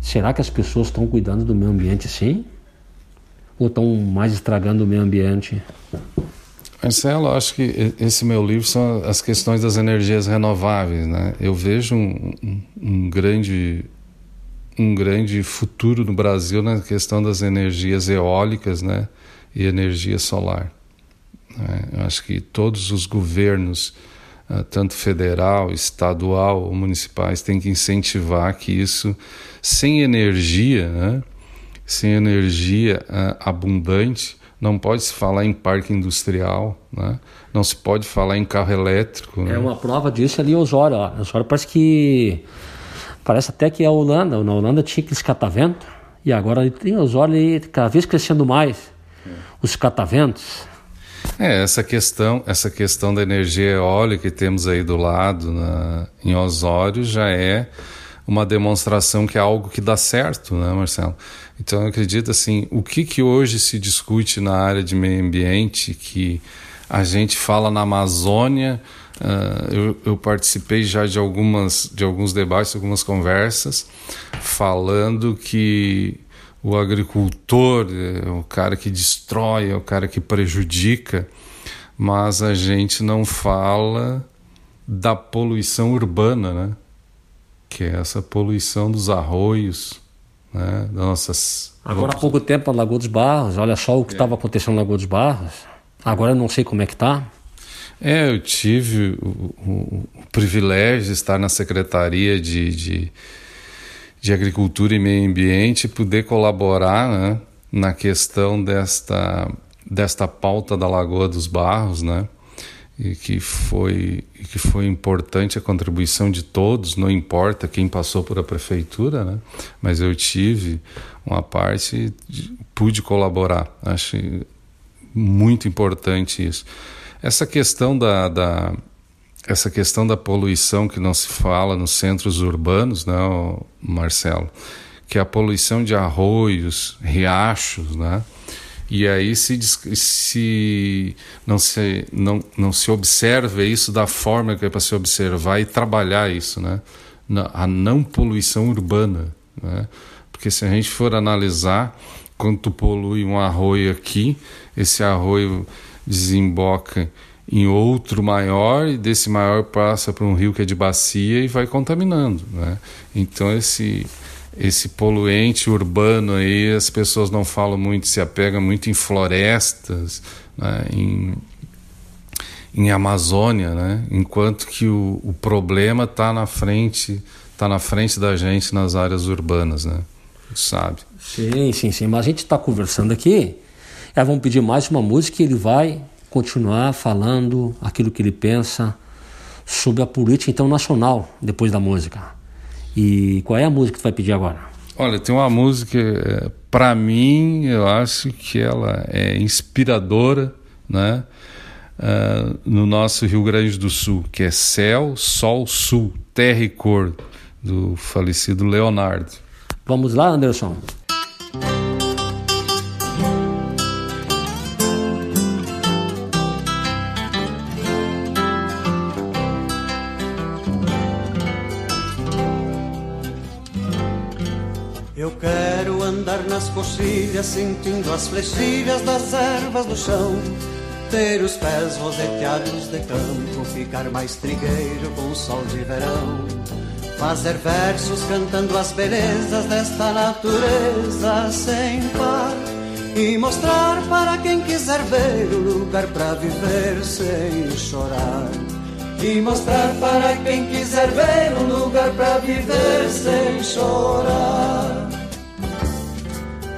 será que as pessoas estão cuidando do meio ambiente sim? Ou estão mais estragando o meio ambiente? Marcelo, acho que esse meu livro são as questões das energias renováveis, né? Eu vejo um, um, um grande um grande futuro no Brasil na questão das energias eólicas, né, e energia solar. Né? Eu acho que todos os governos ah, tanto federal, estadual ou municipais, têm que incentivar que isso, sem energia, né, sem energia uh, abundante, não pode se falar em parque industrial, né? não se pode falar em carro elétrico. Né? É uma prova disso ali em Osório. Ó. Osório parece que. Parece até que é a Holanda. Na Holanda tinha aqueles catavento, e agora tem Osório cada vez crescendo mais. Os cataventos. É, essa questão, essa questão da energia eólica que temos aí do lado na, em Osório já é uma demonstração que é algo que dá certo, né, Marcelo? Então eu acredito assim, o que que hoje se discute na área de meio ambiente que a gente fala na Amazônia, uh, eu, eu, participei já de algumas de alguns debates, algumas conversas, falando que o agricultor é o cara que destrói, é o cara que prejudica, mas a gente não fala da poluição urbana, né? Que é essa poluição dos arroios, né? Das nossas. Agora há pouco tempo na Lagoa dos Barros, olha só o que estava é. acontecendo na Lagoa dos Barros. Agora eu não sei como é que está. É, eu tive o, o, o, privilégio de estar na Secretaria de, de de Agricultura e Meio Ambiente poder colaborar né, na questão desta, desta pauta da Lagoa dos Barros, né? E que foi, que foi importante a contribuição de todos, não importa quem passou por a prefeitura, né? mas eu tive uma parte, de, pude colaborar. Acho muito importante isso. Essa questão da, da essa questão da poluição que não se fala nos centros urbanos, né, Marcelo, que é a poluição de arroios, riachos, né? E aí se, se não se não, não se observa isso da forma que é para se observar e trabalhar isso, né? A não poluição urbana, né? Porque se a gente for analisar quanto polui um arroio aqui, esse arroio desemboca em outro maior e desse maior passa para um rio que é de bacia e vai contaminando, né? Então esse esse poluente urbano aí as pessoas não falam muito, se apegam muito em florestas, né? em, em Amazônia, né? Enquanto que o, o problema está na frente, está na frente da gente nas áreas urbanas, né? Sabe? Sim, sim, sim. Mas a gente está conversando aqui. É, vamos pedir mais uma música e ele vai continuar falando aquilo que ele pensa sobre a política internacional depois da música. E qual é a música que tu vai pedir agora? Olha, tem uma música, é, para mim, eu acho que ela é inspiradora, né? Uh, no nosso Rio Grande do Sul, que é Céu, Sol, Sul, Terra e Cor, do falecido Leonardo. Vamos lá, Anderson? Sentindo as flechilhas das ervas do chão. Ter os pés roseteados de campo, ficar mais trigueiro com o sol de verão. Fazer versos cantando as belezas desta natureza sem par. E mostrar para quem quiser ver o lugar para viver sem chorar. E mostrar para quem quiser ver um lugar para viver sem chorar.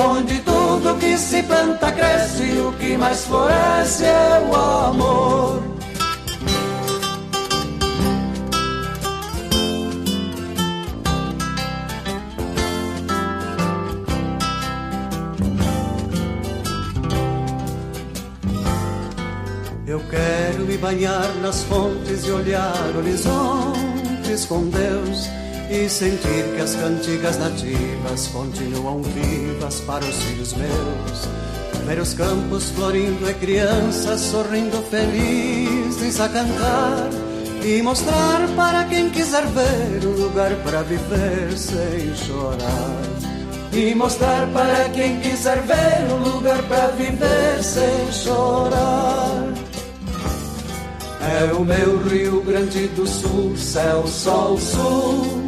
Onde tudo que se planta cresce, o que mais floresce é o amor. Eu quero me banhar nas fontes e olhar horizontes com Deus e sentir que as cantigas nativas continuam vivas para os filhos meus. Ver os campos florindo e crianças sorrindo felizes a cantar e mostrar para quem quiser ver um lugar para viver sem chorar. E mostrar para quem quiser ver um lugar para viver sem chorar. É o meu Rio Grande do Sul, céu, sol, sul,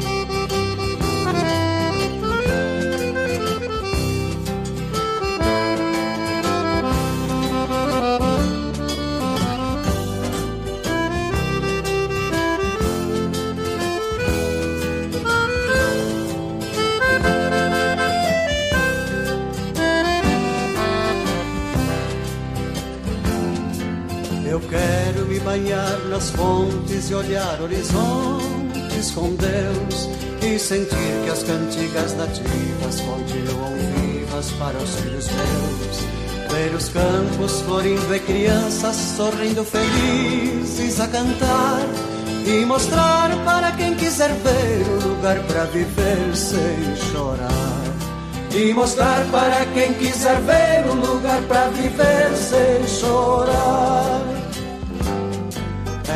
Quero me banhar nas fontes e olhar horizontes com Deus e sentir que as cantigas nativas continuam vivas para os filhos meus. Ver os campos florindo e crianças sorrindo felizes a cantar e mostrar para quem quiser ver um lugar para viver sem chorar. E mostrar para quem quiser ver um lugar para viver sem chorar.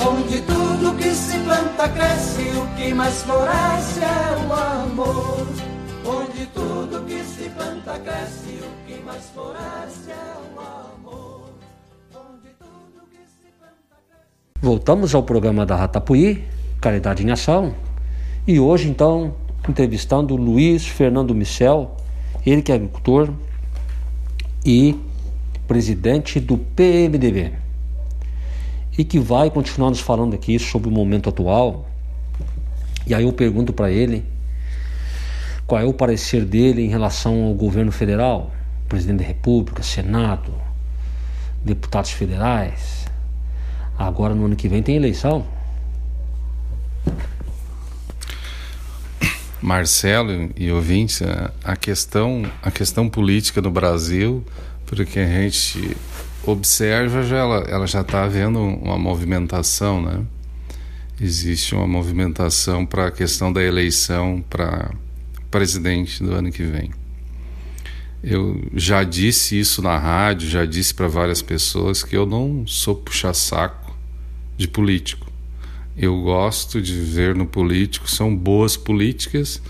Onde tudo que se planta cresce, o que mais floresce é o amor. Onde tudo que se planta cresce, o que mais floresce é o amor. Voltamos ao programa da Ratapuí, Caridade em Ação, e hoje então entrevistando Luiz Fernando Michel, ele que é agricultor e presidente do PMDB, e que vai continuar nos falando aqui sobre o momento atual. E aí eu pergunto para ele qual é o parecer dele em relação ao governo federal, presidente da República, Senado, deputados federais. Agora no ano que vem tem eleição. Marcelo e ouvintes, a questão, a questão política no Brasil, porque a gente observa, já ela, ela já está havendo uma movimentação, né? Existe uma movimentação para a questão da eleição para presidente do ano que vem. Eu já disse isso na rádio, já disse para várias pessoas que eu não sou puxa-saco de político. Eu gosto de ver no político são boas políticas,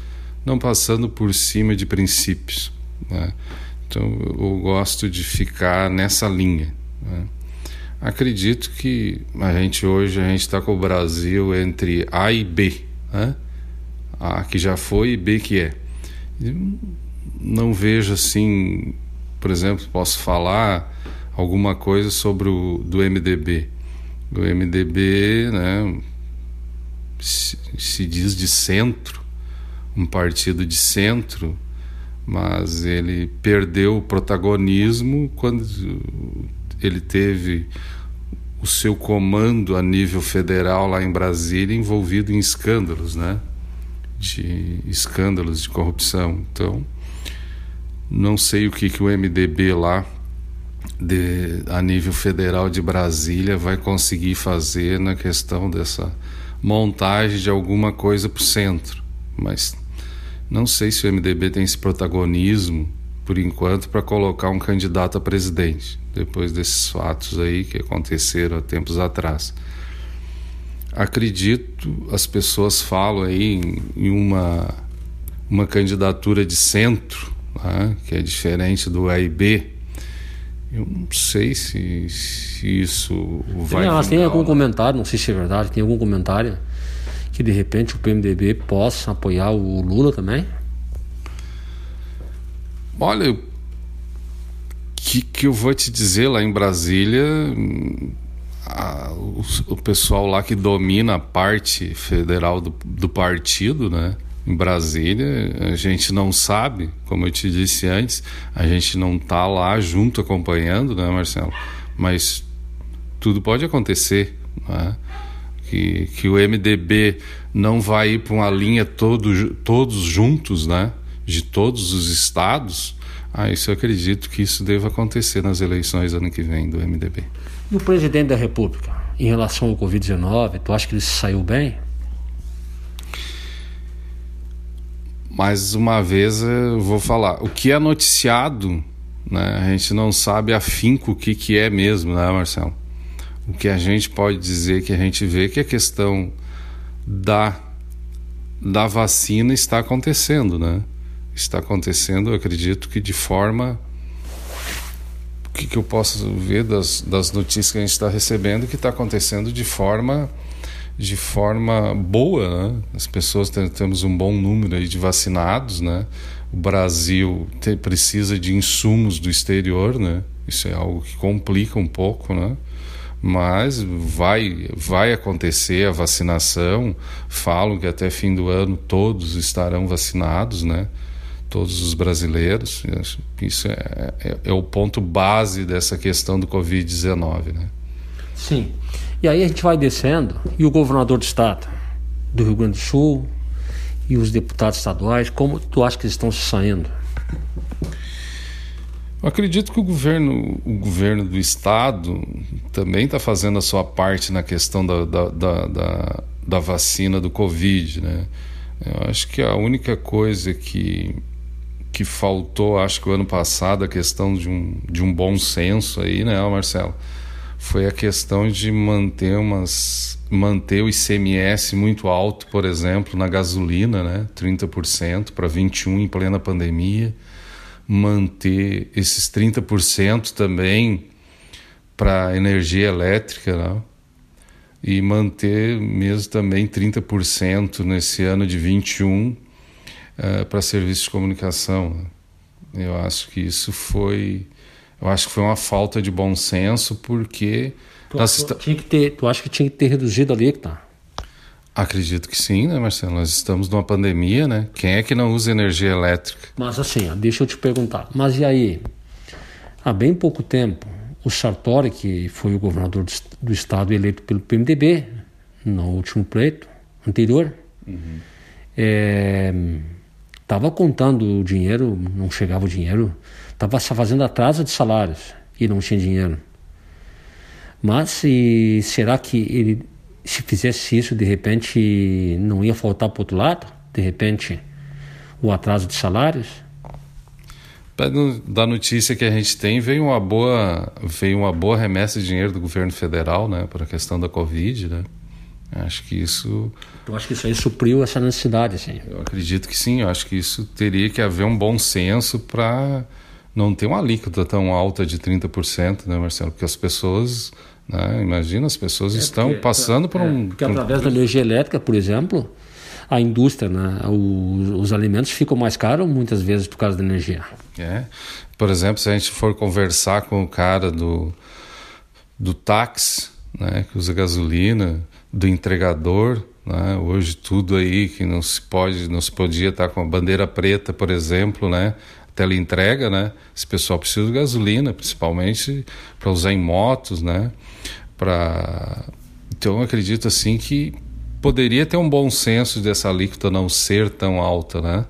não passando por cima de princípios. Né? Então eu gosto de ficar nessa linha. Né? Acredito que a gente hoje a gente está com o Brasil entre A e B, né? A que já foi e B que é. não vejo assim, por exemplo, posso falar alguma coisa sobre o do MDB. O MDB, né? Se, se diz de centro, um partido de centro, mas ele perdeu o protagonismo quando ele teve o seu comando a nível federal lá em Brasília envolvido em escândalos, né? De escândalos de corrupção. Então, não sei o que, que o MDB lá de, a nível federal de Brasília vai conseguir fazer na questão dessa montagem de alguma coisa para o centro. Mas não sei se o MDB tem esse protagonismo, por enquanto, para colocar um candidato a presidente, depois desses fatos aí que aconteceram há tempos atrás. Acredito, as pessoas falam aí em, em uma, uma candidatura de centro, né, que é diferente do A e B. Eu não sei se, se isso vai. Tem, tem algum comentário, não sei se é verdade, tem algum comentário que de repente o PMDB possa apoiar o Lula também? Olha, que que eu vou te dizer lá em Brasília, a, o, o, pessoal lá que domina a parte federal do, do partido, né? Em Brasília, a gente não sabe, como eu te disse antes, a gente não está lá junto acompanhando, né, Marcelo? Mas tudo pode acontecer, né? Que, que o MDB não vai ir para uma linha todo, todos juntos, né? De todos os estados. Ah, isso eu acredito que isso deva acontecer nas eleições ano que vem do MDB. E o presidente da República, em relação ao Covid-19, tu acha que ele saiu bem? Mais uma vez eu vou falar. O que é noticiado, né, a gente não sabe afinco o que, que é mesmo, né, Marcelo? O que a gente pode dizer que a gente vê que a questão da, da vacina está acontecendo, né? Está acontecendo, eu acredito que de forma. O que, que eu posso ver das, das notícias que a gente está recebendo que está acontecendo de forma de forma boa, né? As pessoas temos um bom número aí de vacinados, né? O Brasil te, precisa de insumos do exterior, né? Isso é algo que complica um pouco, né? Mas vai, vai acontecer a vacinação. Falam que até fim do ano todos estarão vacinados, né? Todos os brasileiros. Isso é, é, é o ponto base dessa questão do Covid-19, né? Sim. E aí a gente vai descendo e o governador do estado do Rio Grande do Sul e os deputados estaduais, como tu acha que eles estão saindo? Eu acredito que o governo, o governo do estado também está fazendo a sua parte na questão da, da, da, da, da vacina do Covid, né? Eu acho que a única coisa que, que faltou, acho que o ano passado, a questão de um, de um bom senso aí, né, Marcelo? Foi a questão de manter umas manter o ICMS muito alto, por exemplo, na gasolina, né? 30% para 21 em plena pandemia manter esses 30% também para energia elétrica, né? e manter mesmo também 30% nesse ano de 21 uh, para serviços de comunicação. Né? Eu acho que isso foi, eu acho que foi uma falta de bom senso porque tu, nós tu, tinha que ter, tu acha que tinha que ter reduzido ali, tá? Acredito que sim, né, Marcelo? Nós estamos numa pandemia, né? Quem é que não usa energia elétrica? Mas assim, deixa eu te perguntar. Mas e aí? Há bem pouco tempo, o Sartori, que foi o governador do estado eleito pelo PMDB, no último pleito anterior, estava uhum. é, contando o dinheiro, não chegava o dinheiro, estava fazendo atraso de salários e não tinha dinheiro. Mas e, será que ele se fizesse isso, de repente não ia faltar para o outro lado? De repente, o atraso de salários? Da notícia que a gente tem, veio uma boa, veio uma boa remessa de dinheiro do governo federal, né, para a questão da Covid, né? Acho que isso. Eu acho que isso aí supriu essa necessidade, sim. Eu acredito que sim. Eu acho que isso teria que haver um bom senso para não ter uma alíquota tão alta de 30%, né, Marcelo? Porque as pessoas né? Imagina, as pessoas é estão porque, passando por é, um. Porque através da energia elétrica, por exemplo, a indústria, né? os, os alimentos ficam mais caros muitas vezes por causa da energia. É. Por exemplo, se a gente for conversar com o cara do, do táxi, né? que usa gasolina, do entregador, né? hoje tudo aí que não se pode, não se podia estar com a bandeira preta, por exemplo, né? teleentrega, né? Esse pessoal precisa de gasolina, principalmente para usar em motos, né? Para então eu acredito assim que poderia ter um bom senso dessa alíquota não ser tão alta, né?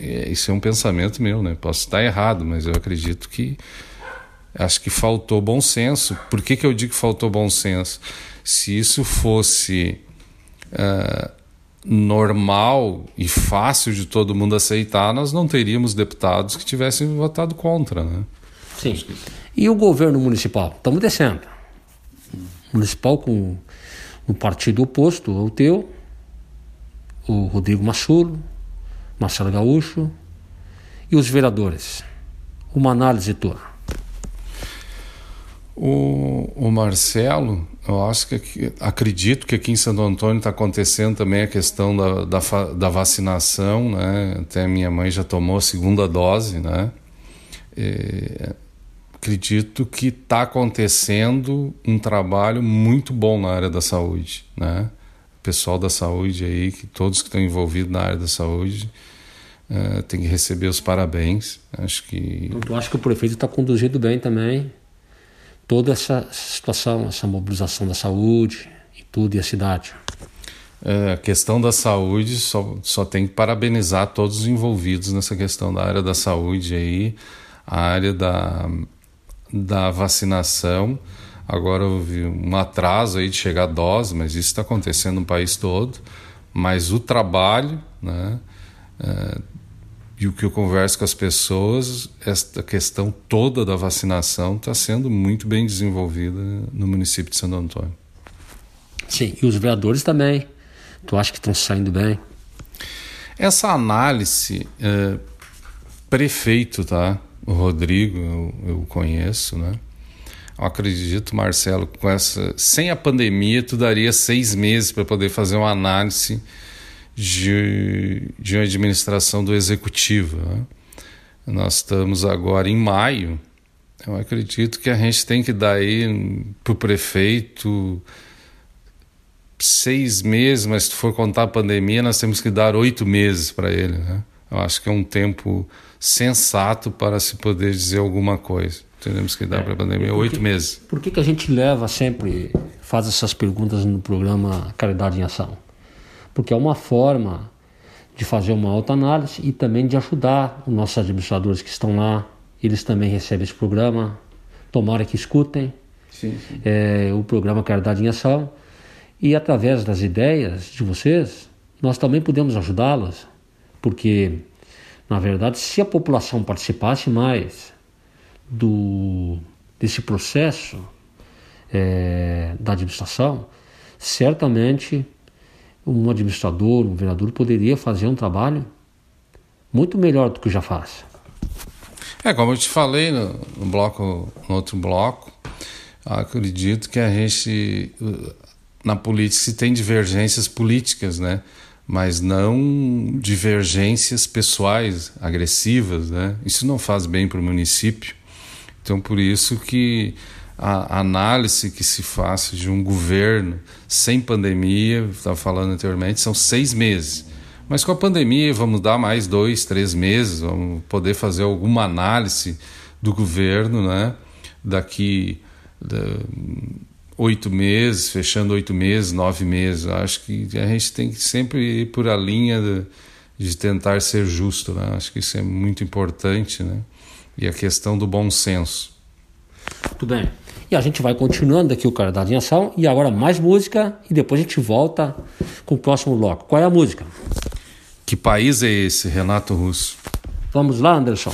Isso é um pensamento meu, né? Posso estar errado, mas eu acredito que acho que faltou bom senso. Por que, que eu digo que faltou bom senso? Se isso fosse uh, normal e fácil de todo mundo aceitar, nós não teríamos deputados que tivessem votado contra, né? Sim. E o governo municipal? Estamos descendo. Municipal com um partido oposto ao teu, o Rodrigo Massulo, Marcelo Gaúcho e os vereadores. Uma análise tua. O, o Marcelo, eu acho que acredito que aqui em Santo Antônio está acontecendo também a questão da, da, da, vacinação, né? Até minha mãe já tomou a segunda dose, né? Acredito que está acontecendo um trabalho muito bom na área da saúde, né? Pessoal da saúde aí, que todos que estão envolvidos na área da saúde, uh, tem que receber os parabéns. Acho que. Eu acho que o prefeito está conduzindo bem também toda essa situação, essa mobilização da saúde e tudo e a cidade. É, a questão da saúde só, só tem que parabenizar todos os envolvidos nessa questão da área da saúde aí, a área da da vacinação. Agora houve um atraso aí de chegar a dose, mas isso está acontecendo no país todo. Mas o trabalho, né, é, e o que eu converso com as pessoas, esta questão toda da vacinação está sendo muito bem desenvolvida no município de Santo Antônio. Sim, e os vereadores também. Tu acha que estão saindo bem? Essa análise, é, prefeito, tá? O Rodrigo eu, eu conheço, né? Eu acredito, Marcelo, com essa, sem a pandemia, tu daria seis meses para poder fazer uma análise de, de uma administração do executivo. Né? Nós estamos agora em maio. Eu acredito que a gente tem que dar aí para o prefeito seis meses, mas se for contar a pandemia, nós temos que dar oito meses para ele. Né? Eu acho que é um tempo sensato para se poder dizer alguma coisa. Teremos que dar é, para a pandemia oito meses. Por que, que a gente leva sempre, faz essas perguntas no programa Caridade em Ação? Porque é uma forma de fazer uma autoanálise e também de ajudar os nossos administradores que estão lá. Eles também recebem esse programa. Tomara que escutem sim, sim. É, o programa Caridade em Ação. E através das ideias de vocês, nós também podemos ajudá-los. Porque na verdade, se a população participasse mais do, desse processo é, da administração, certamente um administrador, um vereador poderia fazer um trabalho muito melhor do que já faz. É, como eu te falei no, no bloco, no outro bloco, acredito que a gente na política se tem divergências políticas, né? Mas não divergências pessoais agressivas, né? Isso não faz bem para o município. Então, por isso que a análise que se faz de um governo sem pandemia, estava falando anteriormente, são seis meses. Mas com a pandemia vamos dar mais dois, três meses, vamos poder fazer alguma análise do governo, né? Daqui oito meses, fechando oito meses, nove meses. Acho que a gente tem que sempre ir por a linha de, de tentar ser justo. Né? Acho que isso é muito importante. Né? E a questão do bom senso. Muito bem. E a gente vai continuando aqui o Caridade em Ação. E agora mais música. E depois a gente volta com o próximo bloco. Qual é a música? Que país é esse, Renato Russo? Vamos lá, Anderson.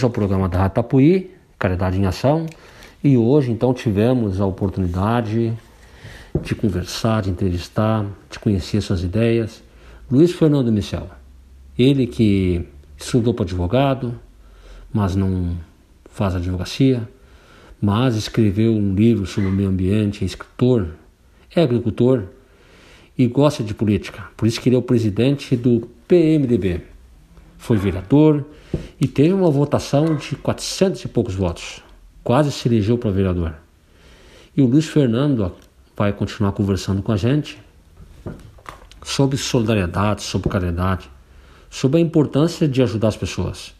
Voltamos ao programa da Ratapuí, Caridade em Ação, e hoje então tivemos a oportunidade de conversar, de entrevistar, de conhecer suas ideias. Luiz Fernando Michel, ele que estudou para advogado, mas não faz advocacia, mas escreveu um livro sobre o meio ambiente, é escritor, é agricultor e gosta de política. Por isso que ele é o presidente do PMDB. Foi vereador e teve uma votação de 400 e poucos votos. Quase se elegeu para vereador. E o Luiz Fernando vai continuar conversando com a gente sobre solidariedade, sobre caridade, sobre a importância de ajudar as pessoas.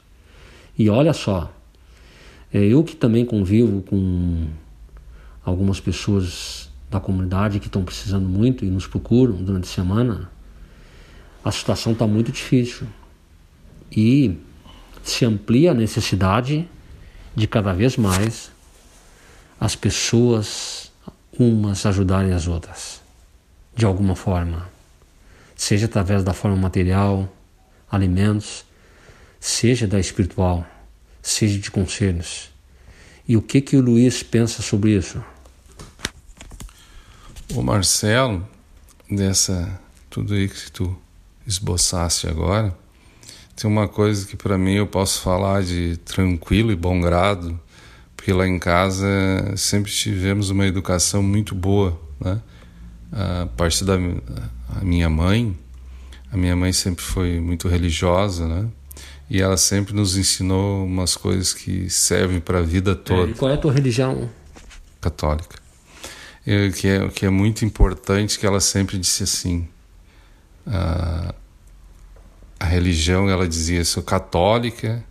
E olha só, é, eu que também convivo com algumas pessoas da comunidade que estão precisando muito e nos procuram durante a semana, a situação está muito difícil. E se amplia a necessidade de cada vez mais as pessoas umas ajudarem as outras, de alguma forma, seja através da forma material, alimentos, seja da espiritual seja de conselhos. E o que que o Luiz pensa sobre isso? O Marcelo, dessa tudo aí que tu esboçaste agora, tem uma coisa que para mim eu posso falar de tranquilo e bom grado, porque lá em casa sempre tivemos uma educação muito boa, né? A parte da minha mãe, a minha mãe sempre foi muito religiosa, né? e ela sempre nos ensinou umas coisas que servem para a vida toda. É, e qual é a tua religião? Católica. E, que, é, que é muito importante que ela sempre disse assim. A, a religião, ela dizia, sou católica,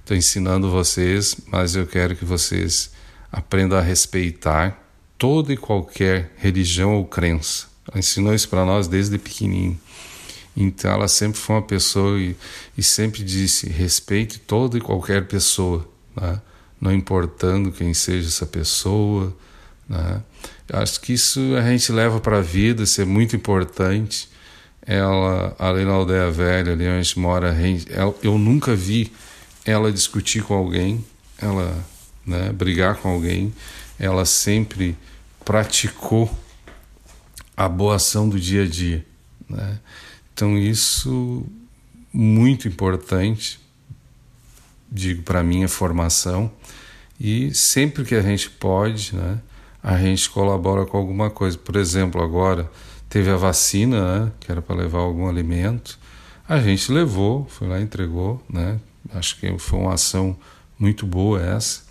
estou ensinando vocês, mas eu quero que vocês aprendam a respeitar toda e qualquer religião ou crença. Ela ensinou isso para nós desde pequenininho. Então ela sempre foi uma pessoa e, e sempre disse: respeite toda e qualquer pessoa, né? não importando quem seja essa pessoa. Né? Acho que isso a gente leva para a vida, isso é muito importante. Ela, ali na aldeia velha, ali onde mora, eu nunca vi ela discutir com alguém, ela né, brigar com alguém. Ela sempre praticou a boa ação do dia a dia. Né? Então, isso muito importante, digo, para a minha formação. E sempre que a gente pode, né, a gente colabora com alguma coisa. Por exemplo, agora teve a vacina, né, que era para levar algum alimento. A gente levou, foi lá entregou, né? Acho que foi uma ação muito boa essa.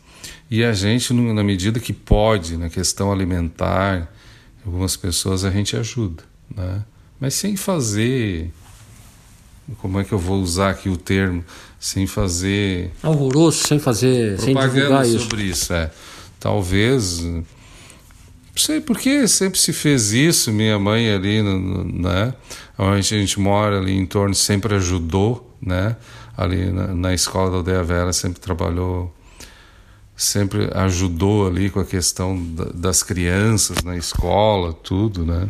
E a gente, na medida que pode, na questão alimentar, algumas pessoas a gente ajuda, né? mas sem fazer. Como é que eu vou usar aqui o termo? Sem fazer. Alvoroço, sem fazer. sem divulgar isso. sobre isso, é. Talvez. Não sei por que sempre se fez isso. Minha mãe ali, né? Onde a gente mora ali em torno, sempre ajudou, né? Ali na, na escola da Aldeia Vera, sempre trabalhou sempre ajudou ali com a questão das crianças na escola, tudo, né?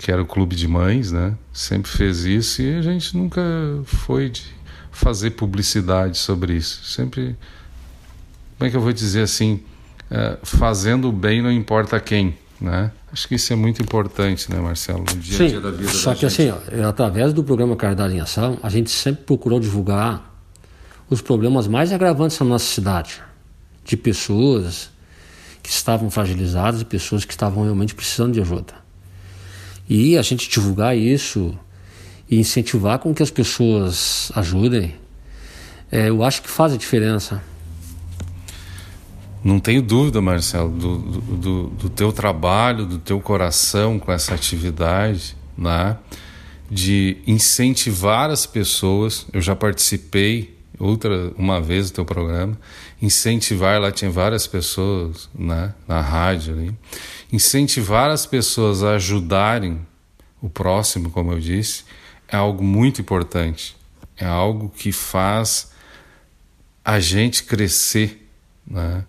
que era o clube de mães, né? Sempre fez isso e a gente nunca foi de fazer publicidade sobre isso. Sempre, como é que eu vou dizer assim, fazendo o bem não importa quem, né? Acho que isso é muito importante, né, Marcelo, no dia a dia da vida. Só da que gente. assim, ó, através do programa Caridade em Ação, a gente sempre procurou divulgar os problemas mais agravantes da nossa cidade, de pessoas que estavam fragilizadas e pessoas que estavam realmente precisando de ajuda. E a gente divulgar isso e incentivar com que as pessoas ajudem, é, eu acho que faz a diferença. Não tenho dúvida, Marcelo, do, do, do, teu trabalho, do teu coração com essa atividade, né? de incentivar as pessoas. Eu já participei outra uma vez do teu programa, incentivar lá tinha várias pessoas, né, na rádio ali incentivar as pessoas a ajudarem o próximo, como eu disse, é algo muito importante. É algo que faz a gente crescer, né?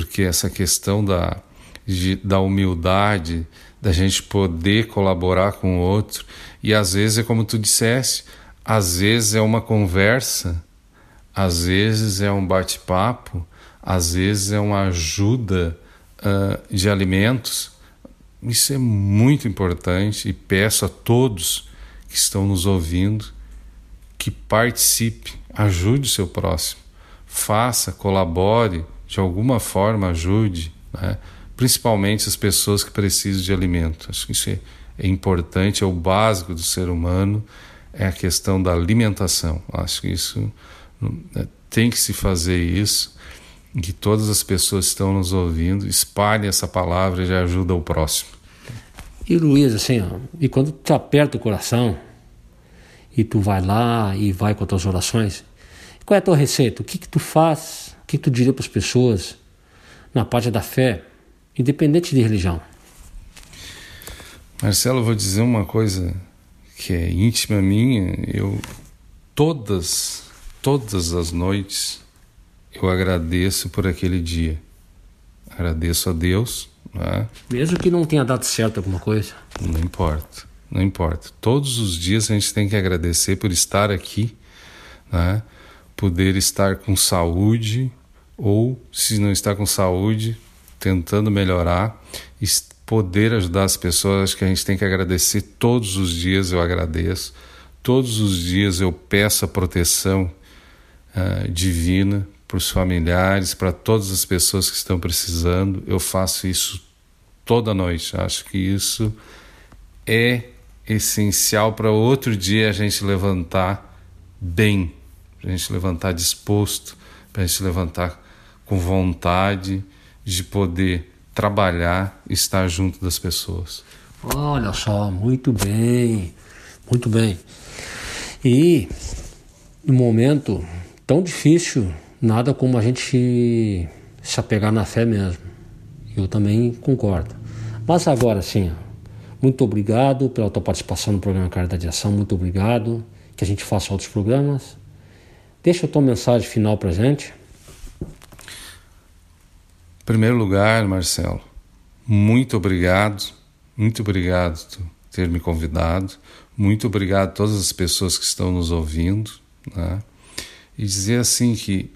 Porque essa questão da, de, da humildade, da gente poder colaborar com o outro, e às vezes é como tu disseste, às vezes é uma conversa às vezes é um bate-papo, às vezes é uma ajuda uh, de alimentos. Isso é muito importante e peço a todos que estão nos ouvindo que participe, ajude o seu próximo, faça, colabore, de alguma forma ajude, né? principalmente as pessoas que precisam de alimento. Acho que isso é, é importante, é o básico do ser humano, é a questão da alimentação. Acho que isso é, tem que se fazer isso, que todas as pessoas que estão nos ouvindo espalhem essa palavra e ajuda o próximo. E Luiz, assim, ó, e quando tu aperta o coração e tu vai lá e vai com as tuas orações, qual é a tua receita? O que que tu faz? O que, tu diria para as pessoas na parte da fé, independente de religião? Marcelo, eu vou dizer uma coisa que é íntima minha. Eu todas, todas as noites eu agradeço por aquele dia. Agradeço a Deus. Né? Mesmo que não tenha dado certo alguma coisa. Não importa, não importa. Todos os dias a gente tem que agradecer por estar aqui, né? poder estar com saúde, ou se não está com saúde, tentando melhorar, poder ajudar as pessoas. Acho que a gente tem que agradecer todos os dias. Eu agradeço. Todos os dias eu peço a proteção uh, divina para os familiares, para todas as pessoas que estão precisando. Eu faço isso toda noite. Acho que isso é essencial para outro dia a gente levantar bem, para a gente levantar disposto, para a gente levantar com vontade de poder trabalhar estar junto das pessoas. Olha só, muito bem, muito bem. E no momento tão difícil nada como a gente se apegar na fé mesmo. Eu também concordo. Mas agora sim, muito obrigado pela tua participação no programa Caridade de Ação, muito obrigado. Que a gente faça outros programas. Deixa a tua mensagem final para gente. Primeiro lugar, Marcelo, muito obrigado, muito obrigado por ter me convidado, muito obrigado a todas as pessoas que estão nos ouvindo, né? e dizer assim que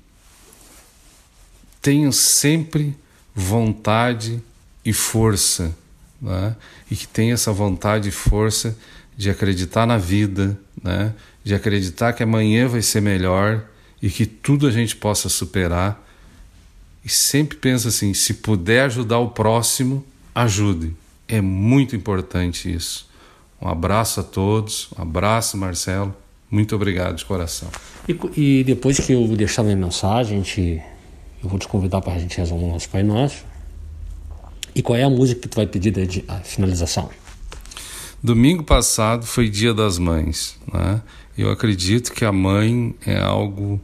tenham sempre vontade e força, né? e que tenha essa vontade e força de acreditar na vida, né? de acreditar que amanhã vai ser melhor e que tudo a gente possa superar. E sempre pensa assim: se puder ajudar o próximo, ajude. É muito importante isso. Um abraço a todos, um abraço, Marcelo. Muito obrigado de coração. E, e depois que eu deixar minha mensagem, gente eu vou te convidar para a gente rezar o nosso Pai Nosso. E qual é a música que tu vai pedir de a finalização? Domingo passado foi Dia das Mães. Né? Eu acredito que a mãe é algo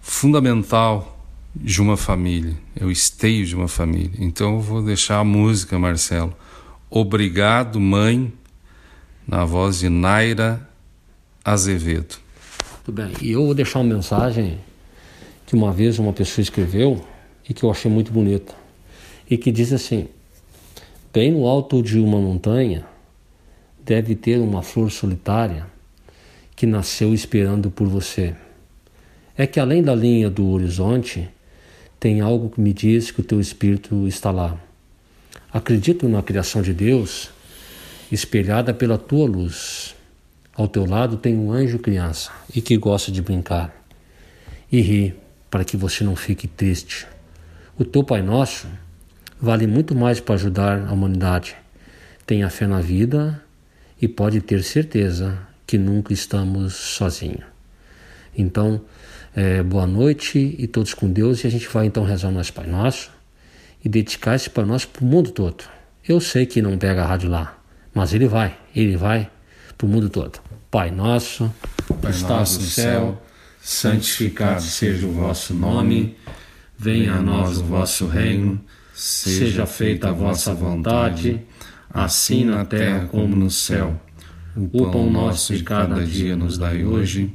fundamental de uma família, é o esteio de uma família. Então eu vou deixar a música, Marcelo. Obrigado, mãe, na voz de Naira Azevedo. Tudo bem. E eu vou deixar uma mensagem que uma vez uma pessoa escreveu e que eu achei muito bonita. E que diz assim: Bem no alto de uma montanha deve ter uma flor solitária que nasceu esperando por você. É que além da linha do horizonte, tem algo que me diz que o teu espírito está lá. Acredito na criação de Deus, espelhada pela tua luz. Ao teu lado tem um anjo criança e que gosta de brincar e ri para que você não fique triste. O teu Pai Nosso vale muito mais para ajudar a humanidade. Tenha fé na vida e pode ter certeza que nunca estamos sozinhos. Então, é, boa noite e todos com Deus. E a gente vai então rezar o nosso Pai Nosso e dedicar esse Pai Nosso para o mundo todo. Eu sei que não pega a rádio lá, mas ele vai, ele vai para o mundo todo. Pai Nosso, Pai nosso no céu santificado seja o vosso nome, venha a nós o vosso reino, seja feita a vossa vontade, assim na terra como no céu. O pão nosso de cada dia nos dai hoje,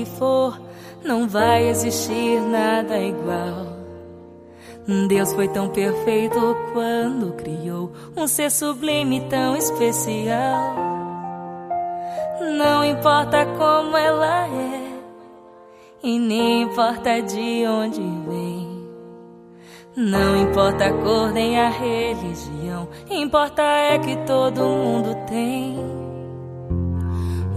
que for, não vai existir nada igual. Deus foi tão perfeito quando criou um ser sublime tão especial. Não importa como ela é, e nem importa de onde vem. Não importa a cor nem a religião, importa é que todo mundo tem.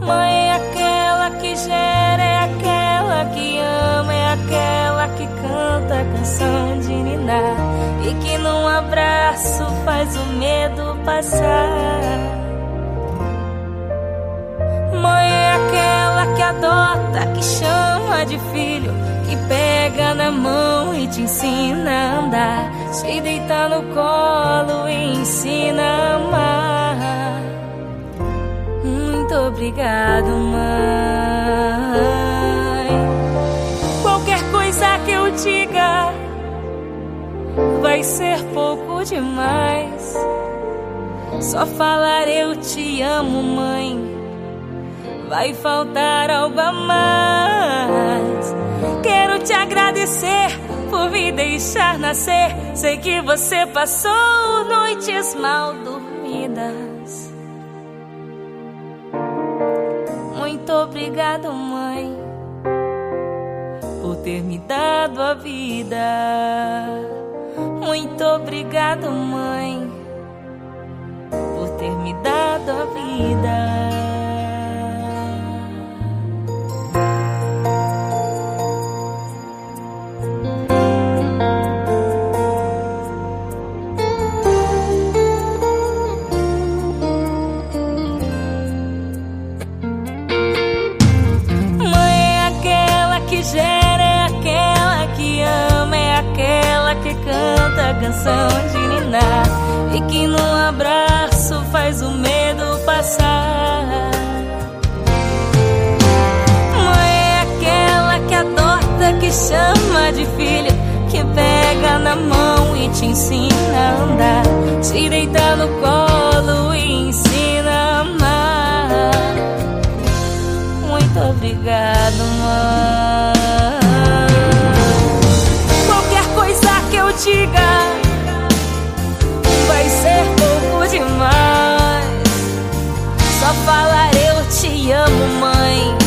Mãe é aquela que gera, aquela que ama, é aquela que canta a canção de ninar e que num abraço faz o medo passar. Mãe é aquela que adota, que chama de filho, que pega na mão e te ensina a andar, te deita no colo e ensina a amar. Muito obrigado, mãe. Vai ser pouco demais. Só falar eu te amo, mãe. Vai faltar algo a mais. Quero te agradecer por me deixar nascer. Sei que você passou noites mal dormidas. Muito obrigado, mãe, por ter me dado a vida. Muito obrigado, mãe, por ter me dado a vida. Canção de ninar e que num abraço faz o medo passar. Mãe é aquela que adota, que chama de filha, que pega na mão e te ensina a andar, te deita no colo e ensina a amar. Muito obrigado, mãe. Qualquer coisa que eu diga amo, mãe.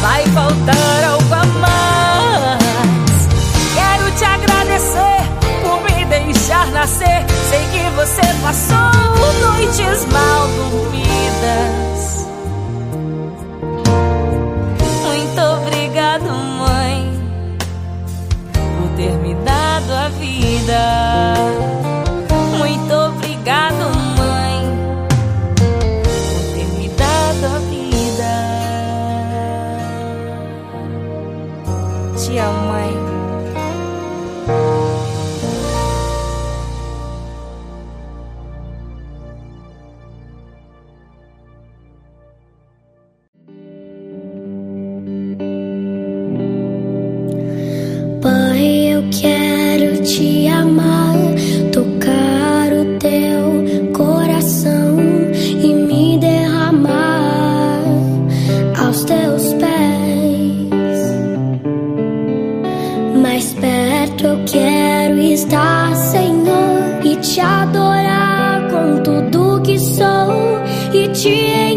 Vai faltar algo a mais. Quero te agradecer por me deixar nascer. Sei que você passou noites mal dormidas. E me derramar aos teus pés. Mais perto eu quero estar, Senhor, e te adorar com tudo que sou e te